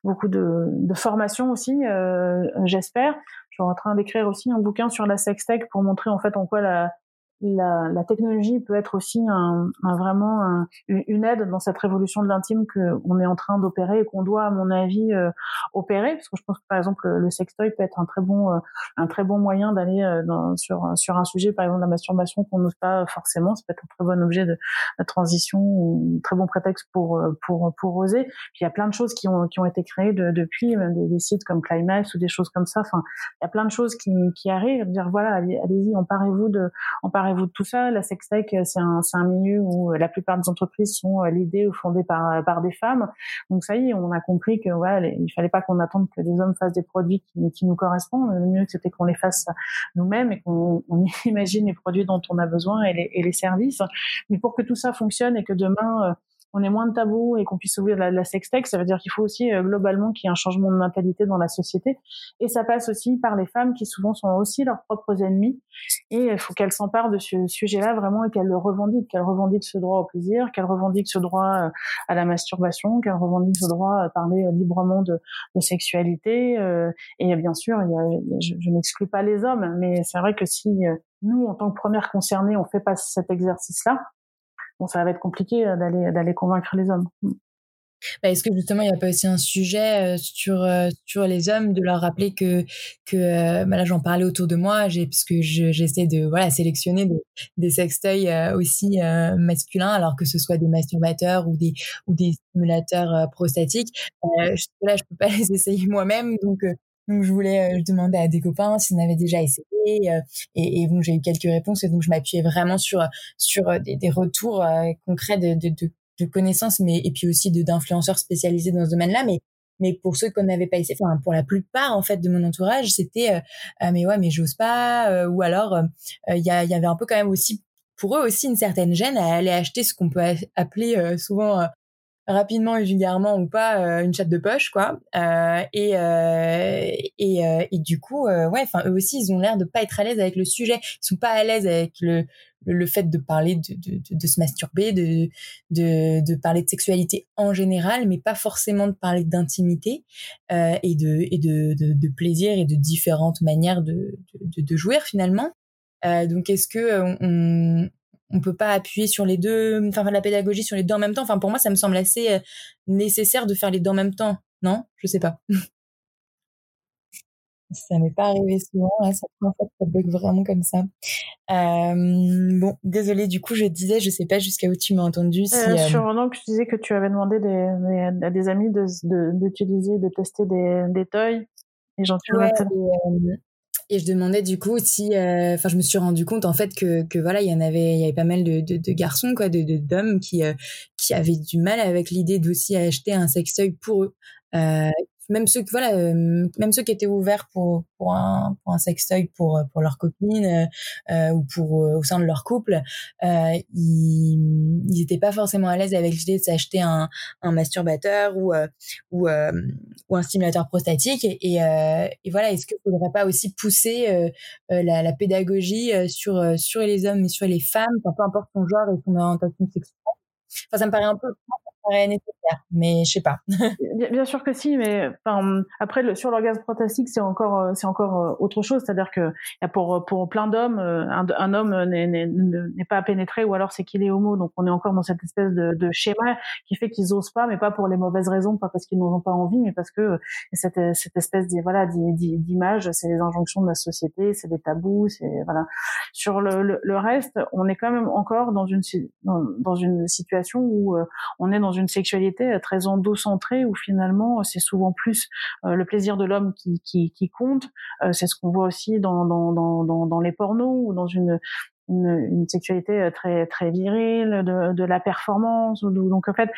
Speaker 1: beaucoup de, de formations aussi, euh, j'espère. Je suis en train d'écrire aussi un bouquin sur la sextech pour montrer en fait en quoi la, la, la, technologie peut être aussi un, un vraiment un, une aide dans cette révolution de l'intime que on est en train d'opérer et qu'on doit, à mon avis, euh, opérer. Parce que je pense que par exemple le sextoy peut être un très bon euh, un très bon moyen d'aller euh, sur sur un sujet, par exemple la masturbation qu'on n'ose pas forcément. Ça peut être un très bon objet de, transition ou un très bon prétexte pour pour pour oser. Puis il y a plein de choses qui ont qui ont été créées de, depuis, même des, des, sites comme Climax ou des choses comme ça. Enfin, il y a plein de choses qui qui arrivent. Dire voilà, allez-y, emparez-vous de emparez vous de tout ça? La sextech, euh, c'est un, un milieu où euh, la plupart des entreprises sont euh, l'idée ou fondées par, par des femmes. Donc ça y est, on a compris que voilà, il fallait pas qu'on attende que des hommes fassent des produits qui, qui nous correspondent. Le mieux, c'était qu'on les fasse nous-mêmes et qu'on imagine les produits dont on a besoin et les, et les services. Mais pour que tout ça fonctionne et que demain on ait moins de tabous et qu'on puisse ouvrir la, la sextech, ça veut dire qu'il faut aussi euh, globalement qu'il y ait un changement de mentalité dans la société. Et ça passe aussi par les femmes qui souvent sont aussi leurs propres ennemis. Et il faut qu'elles s'emparent de ce sujet-là vraiment et qu'elles le revendiquent, qu'elles revendiquent ce droit au plaisir, qu'elles revendiquent ce droit euh, à la masturbation, qu'elles revendiquent ce droit à parler euh, librement de, sexualité. Et bien sûr, y a, je, je n'exclus pas les hommes, mais c'est vrai que si nous, en tant que premières concernées, on fait pas cet exercice-là, bon, ça va être compliqué d'aller d'aller convaincre les hommes. Mm.
Speaker 2: Bah, est-ce que justement il n'y a pas aussi un sujet euh, sur euh, sur les hommes de leur rappeler que que euh, bah, là j'en parlais autour de moi j'ai puisque j'essaie de voilà sélectionner des, des sextoys aussi masculins alors que ce soit des masturbateurs ou des ou des stimulateurs prostatiques là je peux pas les essayer moi-même donc donc je voulais je demandais à des copains s'ils en avaient déjà essayé et, et bon j'ai eu quelques réponses et donc je m'appuyais vraiment sur sur des, des retours concrets de, de, de de connaissances, mais et puis aussi d'influenceurs spécialisés dans ce domaine-là. Mais mais pour ceux qu'on n'avait pas essayé, enfin pour la plupart en fait de mon entourage, c'était euh, ah, mais ouais mais j'ose pas euh, ou alors euh, il y, y, avait un peu quand même aussi pour eux aussi une certaine gêne à aller acheter ce qu'on peut appeler souvent rapidement et vulgairement ou pas une chatte de poche quoi et et, et du coup ouais enfin eux aussi ils ont l'air de pas être à l'aise avec le sujet ils sont pas à l'aise avec le le fait de parler de, de, de, se masturber, de, de, de, parler de sexualité en général, mais pas forcément de parler d'intimité euh, et, de, et de, de, plaisir et de différentes manières de, de, jouir finalement. Euh, donc est-ce que on, on peut pas appuyer sur les deux, enfin la pédagogie sur les deux en même temps. Enfin pour moi ça me semble assez euh, nécessaire de faire les deux en même temps, non? Je sais pas. Ça m'est pas arrivé souvent, là, ça, ça bug vraiment comme ça. Euh, bon, désolé, du coup, je disais, je sais pas jusqu'à où tu m'as entendu. Si,
Speaker 1: euh, euh Sur donc, tu disais que tu avais demandé des, à des amis d'utiliser, de, de, tester des, des toys.
Speaker 2: Et j'en ouais, et, je demandais du coup si, euh, enfin, je me suis rendu compte en fait que, que voilà, il y en avait, il y avait pas mal de, de, de garçons quoi, de d'hommes qui qui avaient du mal avec l'idée d'aussi acheter un sextoy pour eux. Euh, même ceux voilà euh, même ceux qui étaient ouverts pour pour un pour un sextoy pour pour leur copine euh, euh ou pour euh, au sein de leur couple euh, ils ils étaient pas forcément à l'aise avec l'idée de s'acheter un un masturbateur ou ou un stimulateur prostatique. Et voilà est-ce qu'il faudrait pas aussi pousser la, la pédagogie sur sur les hommes et sur les femmes peu importe son genre et son orientation sexuelle? Enfin ça me paraît un peu nécessaire, mais je sais pas.
Speaker 1: bien, sûr que si, mais enfin, après le, sur l'orgasme prostatique, c'est encore euh, c'est encore euh, autre chose, c'est-à-dire que pour pour plein d'hommes, euh, un, homme n'est pas pénétré ou alors c'est qu'il est homo, donc on est encore dans cette espèce de, de schéma qui fait qu'ils osent pas, mais pas pour les mauvaises raisons, pas parce qu'ils n'en ont pas envie, mais parce que cette cette espèce de, voilà d'image, c'est les injonctions de la société, c'est des tabous, c'est voilà. Sur le, le, reste, on est quand même encore dans une dans, dans une situation où on est dans une sexualité euh, très endocentrée où finalement euh, c'est souvent plus euh, le plaisir de l'homme qui, qui, compte. c'est ce qu'on voit aussi dans, dans, dans, dans, les pornos ou dans une, une, une, sexualité très très virile, de, de la performance. Donc en fait,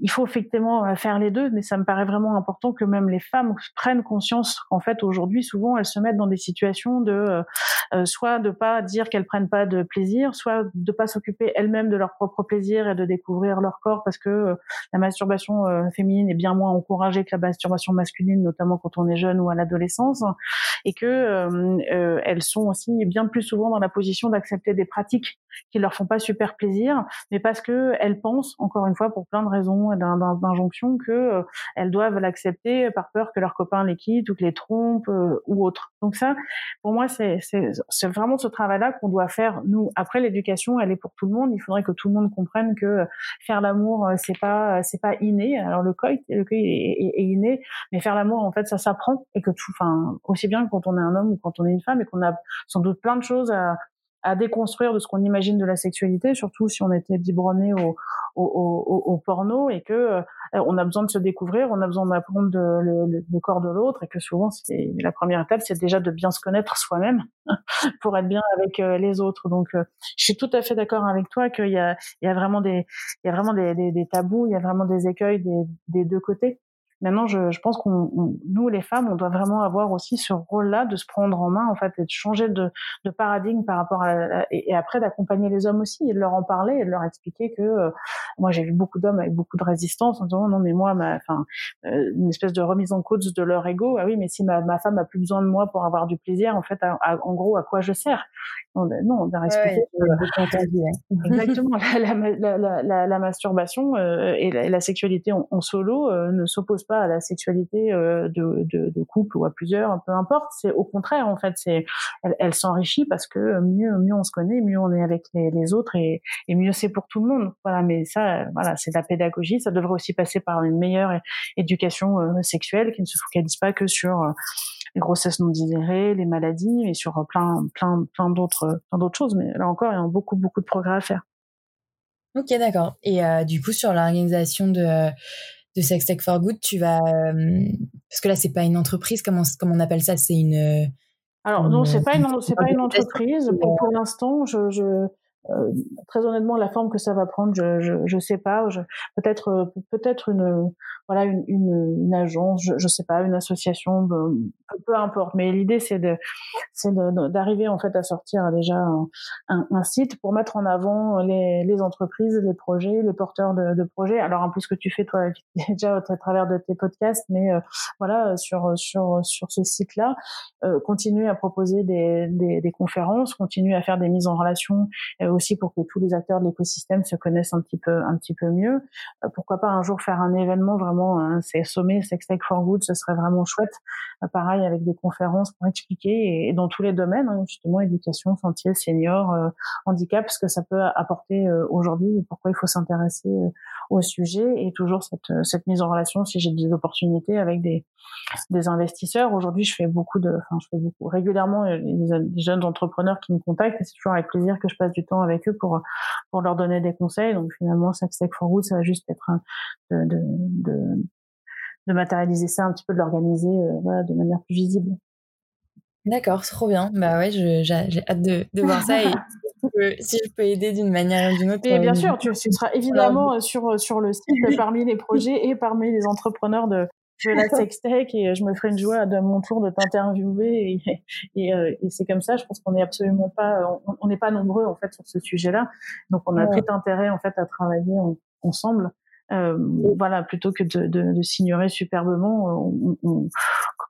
Speaker 1: il faut effectivement euh, faire les deux, mais ça me paraît vraiment important que même les femmes prennent conscience qu'en fait aujourd'hui souvent elles se mettent dans des situations de euh, euh, soit de pas dire qu'elles prennent pas de plaisir, soit de pas s'occuper elles-mêmes de leur propre plaisir et de découvrir leur corps parce que la masturbation féminine est bien moins encouragée que la masturbation masculine, notamment quand on est jeune ou à l'adolescence, et que elles sont aussi bien plus souvent dans la position d'accepter des pratiques qui leur font pas super plaisir, mais parce que elles pensent encore une fois pour plein de raisons d'injonction que euh, elles doivent l'accepter par peur que leurs copains les quittent ou que les trompent euh, ou autre. Donc ça, pour moi, c'est vraiment ce travail-là qu'on doit faire nous. Après, l'éducation, elle est pour tout le monde. Il faudrait que tout le monde comprenne que faire l'amour, euh, c'est pas c'est pas inné. Alors le coït, le coït est, est, inné, mais faire l'amour, en fait, ça s'apprend et que tout, enfin, aussi bien quand on est un homme ou quand on est une femme et qu'on a sans doute plein de choses à à déconstruire de ce qu'on imagine de la sexualité, surtout si on était biberonné au, au, au, au, porno et que euh, on a besoin de se découvrir, on a besoin d'apprendre le, le, le, corps de l'autre et que souvent c'est la première étape, c'est déjà de bien se connaître soi-même pour être bien avec euh, les autres. Donc, euh, je suis tout à fait d'accord avec toi qu'il y a, y a vraiment des, y a vraiment des, des, tabous, il y a vraiment des écueils des, des deux côtés. Maintenant, je, je pense qu'on, nous les femmes, on doit vraiment avoir aussi ce rôle-là de se prendre en main en fait et de changer de, de paradigme par rapport à et, après d'accompagner les hommes aussi et de leur en parler et de leur expliquer que euh, moi j'ai vu beaucoup d'hommes avec beaucoup de résistance en disant non mais moi ma enfin euh, une espèce de remise en cause de leur ego. Ah oui mais si ma, ma femme a plus besoin de moi pour avoir du plaisir en fait en gros à quoi je sers? Non, non on va expliquer exactement. La, la, la, la, masturbation euh, et, la, sexualité en, en solo ne s'oppose pas à la sexualité de, de, couple ou à plusieurs, peu importe. C'est au contraire, en fait, c'est elle, s'enrichit parce que mieux mieux on se connaît, mieux on est avec les, autres et, mieux c'est pour tout le monde. Voilà, mais ça, voilà, c'est de la pédagogie. Ça devrait aussi passer par une meilleure éducation sexuelle qui ne se focalise pas que sur les grossesses non désirées, les maladies, mais sur plein, plein, plein d'autres, plein d'autres choses. Mais là encore, il y a beaucoup, beaucoup de progrès à faire.
Speaker 2: Ok, d'accord. Et euh, du coup, sur l'organisation de, de Sex Tech for Good, tu vas euh, parce que là, c'est pas une entreprise, comment, comment on appelle ça? C'est une
Speaker 1: alors non, c'est pas une c'est pas une entreprise. Pour, pour l'instant, je, je euh, très honnêtement, la forme que ça va prendre, je je, je sais pas. Peut-être euh, peut-être une voilà une, une, une agence, je, je sais pas, une association, peu, peu importe. Mais l'idée c'est de c'est d'arriver en fait à sortir déjà un, un, site pour mettre en avant les, les entreprises, les projets, les porteurs de, de projets. Alors un peu ce que tu fais toi déjà à travers de tes podcasts, mais euh, voilà sur sur sur ce site-là, euh, continuer à proposer des, des, des conférences, continuer à faire des mises en relation aussi pour que tous les acteurs de l'écosystème se connaissent un petit peu un petit peu mieux. Euh, pourquoi pas un jour faire un événement vraiment, hein, c'est sommet for Good, ce serait vraiment chouette. Euh, pareil avec des conférences pour expliquer et, dans tous les domaines, hein, justement éducation, santé, senior, euh, handicap, ce que ça peut apporter aujourd'hui et pourquoi il faut s'intéresser au sujet et toujours cette, cette mise en relation si j'ai des opportunités avec des, des investisseurs. Aujourd'hui, je fais beaucoup de, enfin, je fais beaucoup régulièrement des jeunes entrepreneurs qui me contactent et c'est toujours avec plaisir que je passe du temps avec eux pour pour leur donner des conseils. Donc finalement, Success for Good, ça va juste être de, de, de, de matérialiser ça un petit peu, de l'organiser euh, voilà, de manière plus visible.
Speaker 2: D'accord, trop bien. Bah ouais, j'ai hâte de, de voir ça et si je, peux, aider d'une manière ou d'une autre.
Speaker 1: Et bien euh, sûr, tu, tu seras évidemment euh, sur sur le site parmi les projets et parmi les entrepreneurs de de la sextech et je me ferai une joie de mon tour de t'interviewer et, et, euh, et c'est comme ça je pense qu'on n'est absolument pas on n'est pas nombreux en fait sur ce sujet-là. Donc on a tout intérêt en fait à travailler ensemble. Euh, voilà plutôt que de, de, de s'ignorer superbement on, on,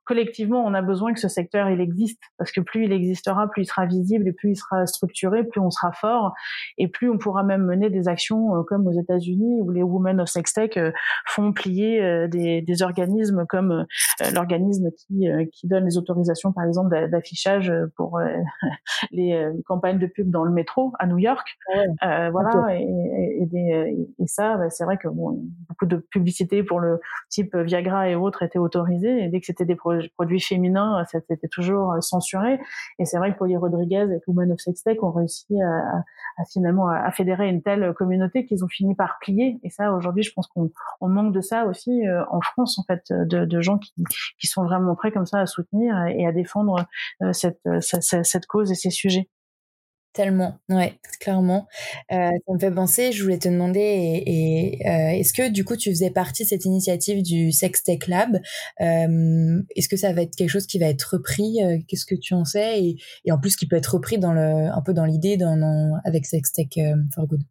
Speaker 1: collectivement, on a besoin que ce secteur il existe. Parce que plus il existera, plus il sera visible et plus il sera structuré, plus on sera fort. Et plus on pourra même mener des actions euh, comme aux États-Unis où les Women of Sex Tech euh, font plier euh, des, des, organismes comme l'organisme qui, qui donne les autorisations, par exemple, d'affichage pour les campagnes de pub dans le métro à New York. voilà, et, et, des, et, ça, bah, c'est vrai que bon, beaucoup de publicité pour le type Viagra et autres étaient autorisées. Et dès que c'était des projets produits féminins, c'était toujours euh, censuré. Et c'est vrai que Polly Rodriguez et Women of Sex Tech ont réussi à, à finalement à, fédérer une telle communauté qu'ils ont fini par plier. Et ça, aujourd'hui, je pense qu'on on manque de ça aussi euh, en France, en fait, de, de gens qui, qui sont vraiment prêts comme ça à soutenir et à défendre euh, cette, cette, cette cause et ces sujets.
Speaker 2: Tellement, ouais, clairement. Euh, ça me fait penser, je voulais te demander, et, euh, est-ce que du coup tu faisais partie de cette initiative du Sex Tech Lab? Euh, Est-ce que ça va être quelque chose qui va être repris? Qu'est-ce que tu en sais? Et, en plus qui peut être repris dans le, un peu dans l'idée avec Sex Tech for Good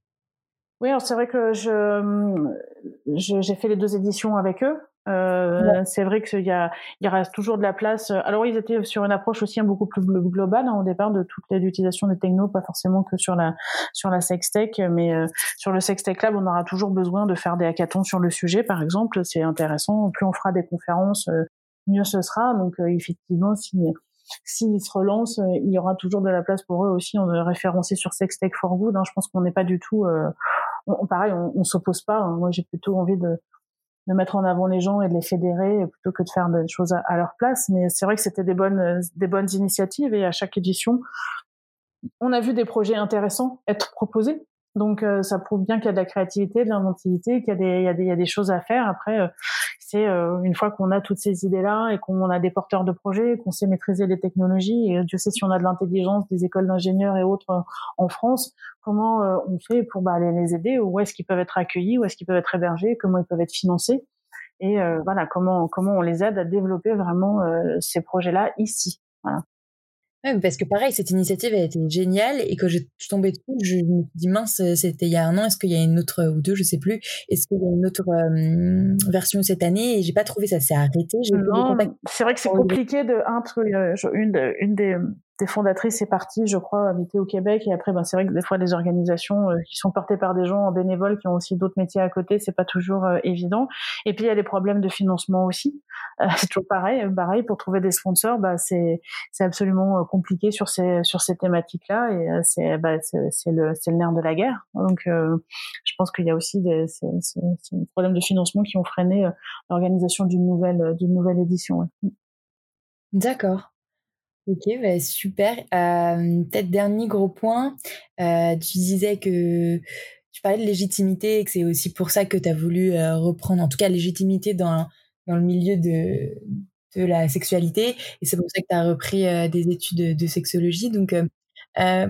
Speaker 1: Oui, alors c'est vrai que je, j'ai fait les deux éditions avec eux. Euh, C'est vrai qu'il y a, il reste toujours de la place. Alors ils étaient sur une approche aussi beaucoup plus globale hein, au départ de toute l'utilisation des technos, pas forcément que sur la sur la sextech, mais euh, sur le sextech lab, on aura toujours besoin de faire des hackathons sur le sujet, par exemple. C'est intéressant. Plus on fera des conférences, euh, mieux ce sera. Donc euh, effectivement, si s'ils se relancent, il y aura toujours de la place pour eux aussi on référencé sur Sextech for Good. Hein. Je pense qu'on n'est pas du tout, on, pareil, on, on s'oppose pas. Hein. Moi, j'ai plutôt envie de de mettre en avant les gens et de les fédérer plutôt que de faire des choses à, leur place. Mais c'est vrai que c'était des bonnes, des bonnes initiatives et à chaque édition, on a vu des projets intéressants être proposés. Donc euh, ça prouve bien qu'il y a de la créativité, de l'inventivité, qu'il y a des, il y y a des choses à faire. Après, euh, c'est euh, une fois qu'on a toutes ces idées-là et qu'on a des porteurs de projets, qu'on sait maîtriser les technologies, et Dieu sait si on a de l'intelligence, des écoles d'ingénieurs et autres en France, comment on fait pour bah, aller les aider, où est-ce qu'ils peuvent être accueillis, où est-ce qu'ils peuvent être hébergés, comment ils peuvent être financés, et voilà comment comment on les aide à développer vraiment ces projets-là ici. Voilà
Speaker 2: parce que pareil, cette initiative a été géniale et que je, suis tombée dessus, je me suis dit mince, c'était il y a un an, est-ce qu'il y a une autre ou deux, je sais plus, est-ce qu'il y a une autre euh, version cette année et j'ai pas trouvé ça s'est arrêté.
Speaker 1: Non, c'est vrai que c'est compliqué de un, une, une des des fondatrices est partie, je crois, habiter au Québec. Et après, ben, c'est vrai que des fois, des organisations euh, qui sont portées par des gens en bénévole qui ont aussi d'autres métiers à côté, c'est pas toujours euh, évident. Et puis, il y a des problèmes de financement aussi. Euh, c'est toujours pareil. Pareil, pour trouver des sponsors, bah, c'est c'est absolument compliqué sur ces sur ces thématiques-là. Et c'est bah, c'est le c'est le nerf de la guerre. Donc, je pense qu'il y a aussi des c'est des problèmes de financement qui ont freiné l'organisation d'une nouvelle d'une nouvelle édition.
Speaker 2: D'accord. Ok, bah, super. Euh, Peut-être dernier gros point, euh, tu disais que tu parlais de légitimité et que c'est aussi pour ça que tu as voulu euh, reprendre, en tout cas, légitimité dans, dans le milieu de, de la sexualité. Et c'est pour ça que tu as repris euh, des études de, sexologie. Donc, euh,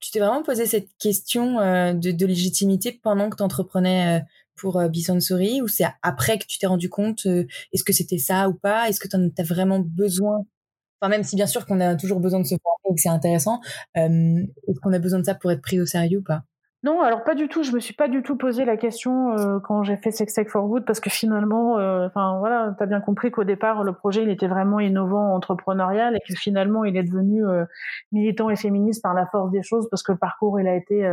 Speaker 2: tu t'es vraiment posé cette question de, de, légitimité pendant que tu entreprenais pour Bisansori ou c'est après que tu t'es rendu compte est-ce que c'était ça ou pas? Est-ce que tu as vraiment besoin Enfin, même si bien sûr qu'on a toujours besoin de se former et que c'est intéressant, euh, est-ce qu'on a besoin de ça pour être pris au sérieux ou pas?
Speaker 1: Non, alors pas du tout. Je me suis pas du tout posé la question euh, quand j'ai fait Sex Tech for Good parce que finalement, euh, enfin voilà, t'as bien compris qu'au départ le projet il était vraiment innovant, entrepreneurial et que finalement il est devenu euh, militant et féministe par la force des choses parce que le parcours il a été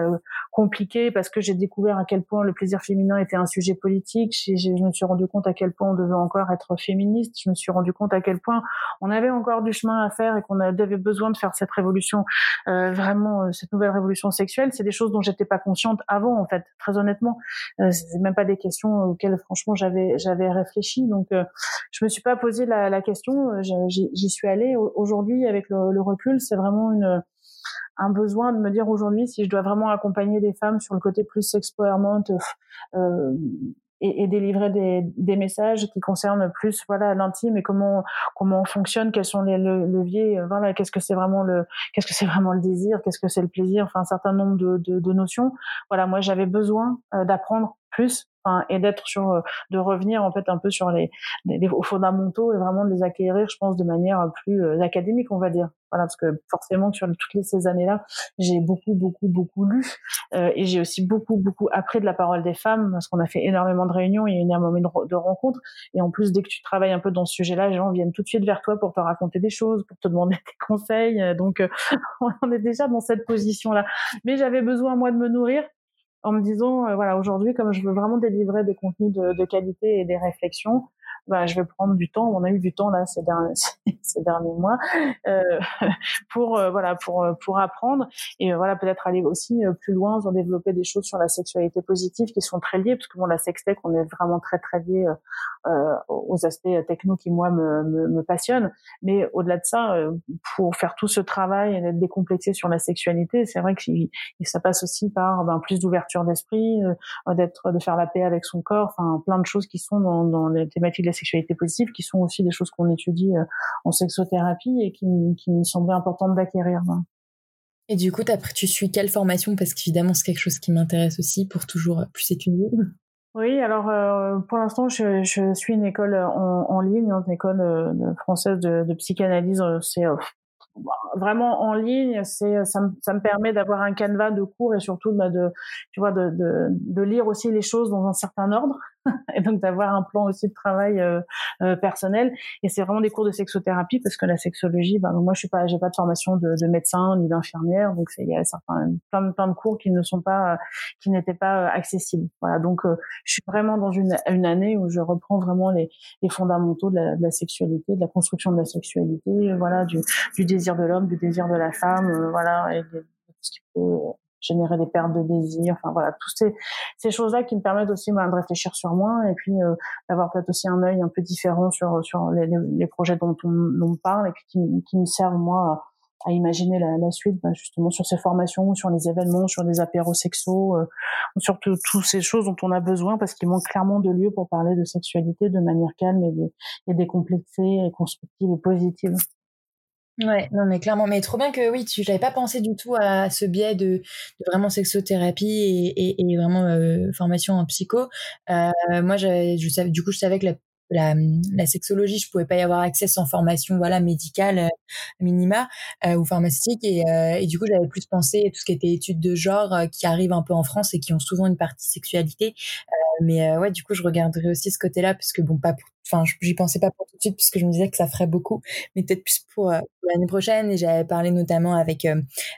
Speaker 1: compliqué parce que j'ai découvert à quel point le plaisir féminin était un sujet politique. je me suis rendu compte à quel point on devait encore être féministe. Je me suis rendu compte à quel point on avait encore du chemin à faire et qu'on avait besoin de faire cette révolution, vraiment cette nouvelle révolution sexuelle. C'est des choses dont j'étais pas consciente avant en fait très honnêtement. Euh, c'est même pas des questions auxquelles franchement j'avais j'avais réfléchi. Donc euh, je me suis pas posé la, question. Euh, j'y suis allée. Aujourd'hui avec le, recul c'est vraiment une un besoin de me dire aujourd'hui si je dois vraiment accompagner des femmes sur le côté plus sexpowerment euh, et, et délivrer des, des, messages qui concernent plus voilà l'intime et comment comment on fonctionne, quels sont les leviers, euh, voilà qu'est-ce que c'est vraiment le qu'est-ce que c'est vraiment le désir, qu'est-ce que c'est le plaisir, enfin un certain nombre de, de, de notions. Voilà, moi j'avais besoin euh, d'apprendre et d'être sur euh, de revenir en fait un peu sur les, les, fondamentaux et vraiment de les acquérir je pense de manière plus euh, académique on va dire. Voilà parce que forcément sur toutes ces années là j'ai beaucoup beaucoup beaucoup lu euh, et j'ai aussi beaucoup beaucoup appris de la parole des femmes parce qu'on a fait énormément de réunions il y a énormément de, de rencontres et en plus dès que tu travailles un peu dans ce sujet là les gens viennent tout de suite vers toi pour te raconter des choses pour te demander des conseils donc on est déjà dans cette position là mais j'avais besoin moi de me nourrir en me disant, euh, voilà, aujourd'hui, comme je veux vraiment délivrer des contenus de, de qualité et des réflexions, bah, je vais prendre du temps. On a eu du temps là ces derniers, ces derniers mois euh, pour euh, voilà pour euh, pour apprendre et voilà peut-être aller aussi plus loin, en développer des choses sur la sexualité positive qui sont très liées parce que bon la sextech on est vraiment très très lié euh, aux aspects techno qui moi me, me, me passionnent. Mais au-delà de ça, pour faire tout ce travail et d'être décomplexé sur la sexualité, c'est vrai que ça passe aussi par ben, plus d'ouverture d'esprit, d'être de faire la paix avec son corps, enfin plein de choses qui sont dans, dans les thématiques sexualité positive, qui sont aussi des choses qu'on étudie euh, en sexothérapie et qui, qui me semblaient importantes d'acquérir.
Speaker 2: Et du coup, tu suis quelle formation? Parce qu'évidemment, c'est quelque chose qui m'intéresse aussi pour toujours plus étudier.
Speaker 1: Oui, alors euh, pour l'instant, je, je, suis une école en, en ligne, une école euh, française de, de psychanalyse. C'est vraiment en ligne, c'est ça me, ça me permet d'avoir un canevas de cours et surtout bah, de tu vois de, de, de, lire aussi les choses dans un certain ordre et donc d'avoir un plan aussi de travail euh, euh, personnel. Et c'est vraiment des cours de sexothérapie parce que la sexologie ben moi je suis pas j'ai pas de formation de, de médecin ni d'infirmière. Donc il y a certains plein de plein de cours qui ne sont pas qui n'étaient pas accessibles. Voilà. Donc euh, je suis vraiment dans une une année où je reprends vraiment les les fondamentaux de la, de la sexualité de la construction de la sexualité voilà du du désir de l'homme du désir de la femme voilà et ce qui peut générer des pertes de désir, enfin voilà, toutes ces, ces choses-là qui me permettent aussi moi, de réfléchir sur moi et puis euh, d'avoir peut-être aussi un œil un peu différent sur sur les, les projets dont on, on, parle et puis qui, qui me servent moi à, imaginer la, la suite, ben justement sur ces formations, sur les événements, sur des apéros sexos, euh, sur toutes ces choses dont on a besoin parce qu'il manque clairement de lieux pour parler de sexualité de manière calme et, et décomplexée et constructive et positive.
Speaker 2: Ouais, non mais clairement, mais trop bien que oui, tu, j'avais pas pensé du tout à ce biais de, de vraiment sexothérapie et, et, et vraiment euh, formation en psycho. Euh, moi, je savais, du coup, je savais que la, la, la, sexologie, je pouvais pas y avoir accès sans formation, voilà, médicale euh, minima euh, ou pharmaceutique, et, euh, et, du coup, j'avais plus pensé tout ce qui était études de genre qui arrivent un peu en France et qui ont souvent une partie sexualité. Mais ouais, du coup, je regarderai aussi ce côté-là, parce que bon, pas pour enfin j'y pensais pas pour tout de suite puisque je me disais que ça ferait beaucoup mais peut-être plus pour, l'année prochaine et j'avais parlé notamment avec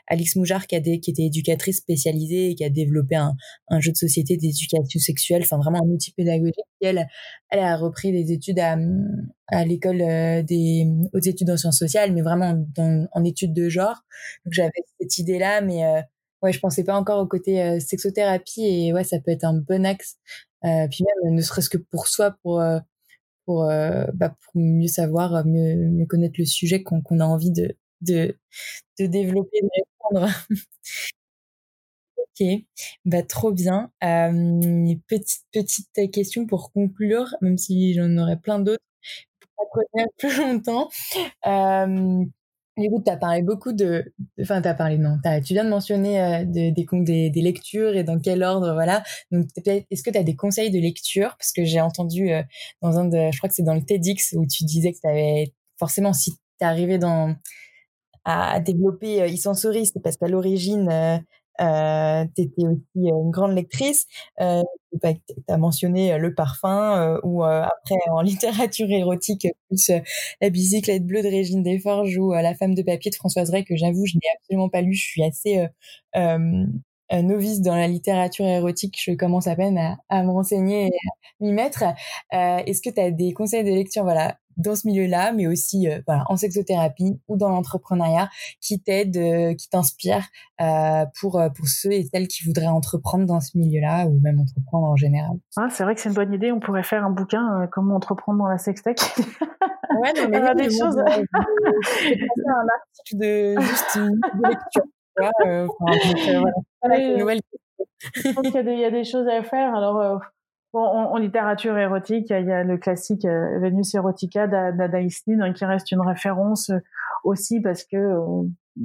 Speaker 2: Alix Moujar qui, a des, qui était éducatrice spécialisée et qui a développé un, un jeu de société d'éducation sexuelle enfin vraiment un outil pédagogique et elle elle a repris des études à, à l'école des hautes études en sciences sociales mais vraiment dans, en études de genre donc j'avais cette idée là mais ouais, je pensais pas encore au côté euh, sexothérapie et ouais, ça peut être un bon axe. Euh, puis même, ne serait-ce que pour soi, pour euh, pour bah, pour mieux savoir, mieux mieux connaître le sujet qu'on a envie de de de développer, de répondre. ok, bah trop bien. Euh, petite petite question pour conclure, même si j'en aurais plein d'autres pour pas plus longtemps. Euh, Écoute, tu as parlé beaucoup de... Enfin, tu as parlé, non. tu viens de mentionner euh, des, des, des, lectures et dans quel ordre, voilà. Donc, est-ce que tu as des conseils de lecture? Parce que j'ai entendu euh, dans un de... Je crois que c'est dans le TEDx où tu disais que tu avais... Forcément, si tu arrivé dans à développer euh, e-sensory, c'est parce qu'à l'origine, euh, euh, tu étais aussi euh, une grande lectrice. Euh, tu as mentionné euh, le parfum euh, ou après en littérature érotique plus la bicyclette bleue de Régine Desforges ou la femme de papier de Françoise Ray que j'avoue je n'ai absolument pas lu. Je suis assez novice dans la littérature érotique. Je commence à peine à, à me renseigner et à m'y mettre. Est-ce que tu as des conseils de lecture voilà dans ce milieu-là, mais aussi euh, voilà, en sexothérapie ou dans l'entrepreneuriat, qui t'aident, euh, qui t'inspirent euh, pour pour ceux et celles qui voudraient entreprendre dans ce milieu-là ou même entreprendre en général.
Speaker 1: Ah, c'est vrai que c'est une bonne idée. On pourrait faire un bouquin comment entreprendre dans la sextech.
Speaker 2: Ouais, non, mais des choses. un article de juste une lecture.
Speaker 1: Enfin, voilà. Je pense qu'il y, y, a des choses à faire. Alors, Bon, en, littérature érotique, il y a le classique euh, Venus Erotica d'Anaïs Nin hein, qui reste une référence euh, aussi parce que euh,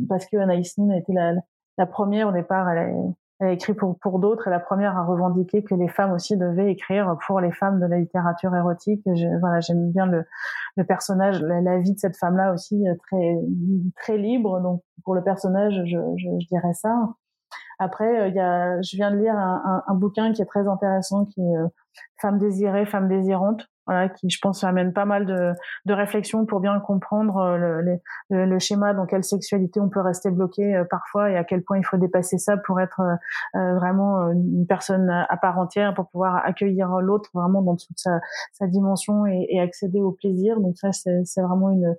Speaker 1: parce que Anaïs Nin a été la, première au départ. Elle a, écrit pour pour d'autres et la première à revendiquer que les femmes aussi devaient écrire pour les femmes de la littérature érotique. Voilà, j'aime bien le, le personnage, la, vie de cette femme-là aussi très très libre. Donc pour le personnage, je dirais ça. Après, euh, il y a, je viens de lire un, un, bouquin qui est très intéressant, qui est euh, Femme désirée, femme désirante, voilà, qui je pense amène pas mal de, de réflexions pour bien comprendre euh, le, le, le, schéma dans quelle sexualité on peut rester bloqué parfois et à quel point il faut dépasser ça pour être vraiment une personne à part entière, pour pouvoir accueillir l'autre vraiment dans toute sa, sa dimension et, et, accéder au plaisir. Donc ça, c'est vraiment une,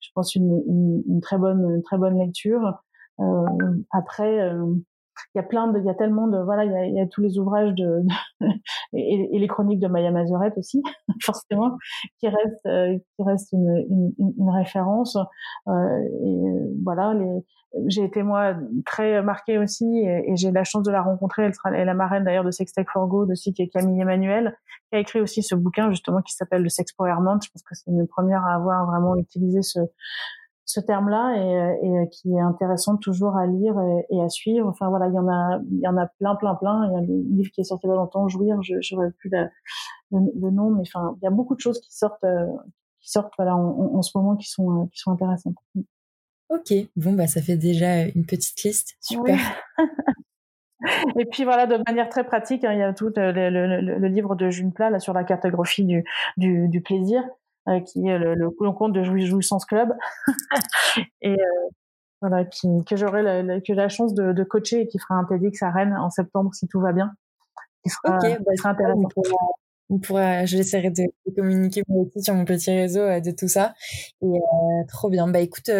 Speaker 1: je pense une, une, une, très bonne, une très bonne lecture. Euh, après, il y a plein de, il y a tellement de, voilà, il y a, il y a tous les ouvrages de, et, et, les chroniques de Maya Mazurette aussi, forcément, qui restent, euh, qui restent une, une, une référence. Euh, et voilà, les, j'ai été moi très marquée aussi, et, et j'ai la chance de la rencontrer. Elle, sera, elle est la marraine d'ailleurs de Sextech for Good aussi, qui est Camille Emmanuel, qui a écrit aussi ce bouquin justement qui s'appelle Le sexe pour Je pense que c'est une première à avoir vraiment utilisé ce ce terme-là et, et, qui est intéressant toujours à lire et, et, à suivre. Enfin voilà, il y en a, il y en a plein, plein, plein. Il y a des livres qui est sorti il y a longtemps, Jouir, je n'aurais plus le, le, nom, mais enfin, il y a beaucoup de choses qui sortent, euh, qui sortent voilà en, en, ce moment qui sont, euh, qui sont intéressantes.
Speaker 2: Ok, bon bah ça fait déjà une petite liste, super.
Speaker 1: Et puis voilà, de manière très pratique, hein, il y a tout euh, le, le, le, livre de June Plat là sur la cartographie du, du, du plaisir, euh, qui est le, le, compte de Jouissance Club, et euh, voilà, qui, que j'aurai la, la, que la chance de, de, coacher et qui fera un TEDx à Rennes en septembre si tout va bien.
Speaker 2: Qui sera, ok, bah, sera intéressant. On pourra, je laisserai de, de communiquer aussi sur mon petit réseau euh, de tout ça. Et euh, trop bien. Bah écoute,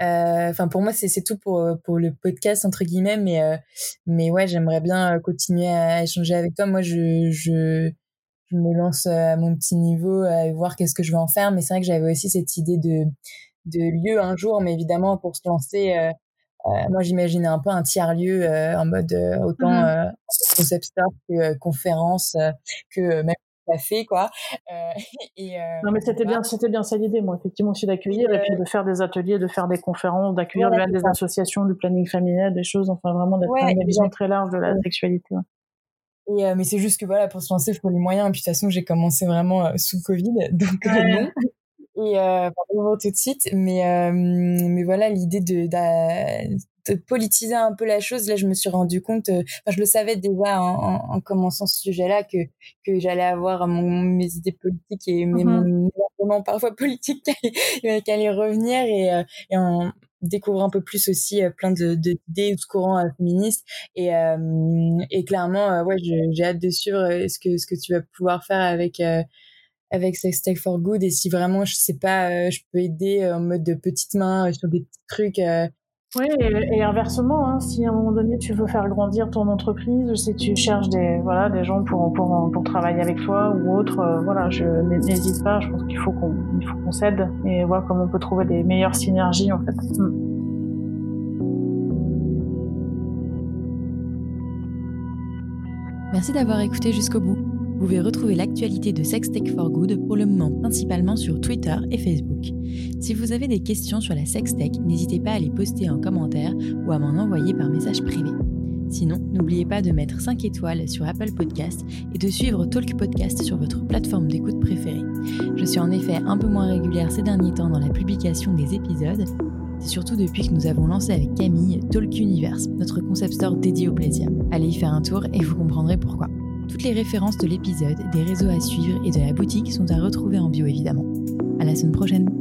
Speaker 2: enfin pour moi c'est tout pour pour le podcast entre guillemets, mais mais ouais j'aimerais bien continuer à échanger avec toi. Moi je je je me lance euh, à mon petit niveau à voir qu'est-ce que je vais en faire. Mais c'est vrai que j'avais aussi cette idée de, de lieu un jour, mais évidemment pour se lancer, euh, euh moi j'imaginais un peu un tiers lieu euh, en mode autant mmh concept store que conférence que même café quoi.
Speaker 1: et, non mais c'était bien, c'était bien ça l'idée moi effectivement aussi d'accueillir et, puis de faire des ateliers, de faire des conférences, d'accueillir des associations, du planning familial, des choses, enfin vraiment d'être une vision très large de la sexualité.
Speaker 2: Euh, mais c'est juste que voilà, pour se lancer, il faut les moyens. Et puis de toute façon, j'ai commencé vraiment euh, sous Covid, donc euh, non. Et euh, tout de suite, mais euh, mais voilà l'idée de, de, politiser un peu la chose. Là, je me suis rendu compte. Euh, enfin, je le savais déjà en, en, commençant ce sujet-là que que j'allais avoir mon, mes idées politiques et mes mm moments parfois politiques qui allaient revenir et, euh, et en découvrir un peu plus aussi plein de d'idées ou de courants féministes. Et et clairement ouais j'ai hâte de suivre ce que ce que tu vas pouvoir faire avec avec Sex Tech for Good. Et si vraiment je sais pas euh, je peux aider euh, en mode de petite main euh, sur des trucs
Speaker 1: oui, et, inversement, hein, si à un moment donné tu veux faire grandir ton entreprise, si tu cherches des voilà des gens pour pour, pour travailler avec toi ou autre, voilà, je n'hésite pas. Je pense qu'il faut qu'on qu'on s'aide et voir comment on peut trouver des meilleures synergies en fait. Mm.
Speaker 3: Merci d'avoir écouté jusqu'au bout. Vous pouvez retrouver l'actualité de Sextech for Good pour le moment principalement sur Twitter et Facebook. Si vous avez des questions sur la sextech, n'hésitez pas à les poster en commentaire ou à m'en envoyer par message privé. Sinon, n'oubliez pas de mettre 5 étoiles sur Apple Podcast et de suivre Talk Podcast sur votre plateforme d'écoute préférée. Je suis en effet un peu moins régulière ces derniers temps dans la publication des épisodes. Surtout depuis que nous avons lancé avec Camille Talk Universe, notre concept store dédié au plaisir. Allez y faire un tour et vous comprendrez pourquoi. Toutes les références de l'épisode, des réseaux à suivre et de la boutique sont à retrouver en bio évidemment. À la semaine prochaine!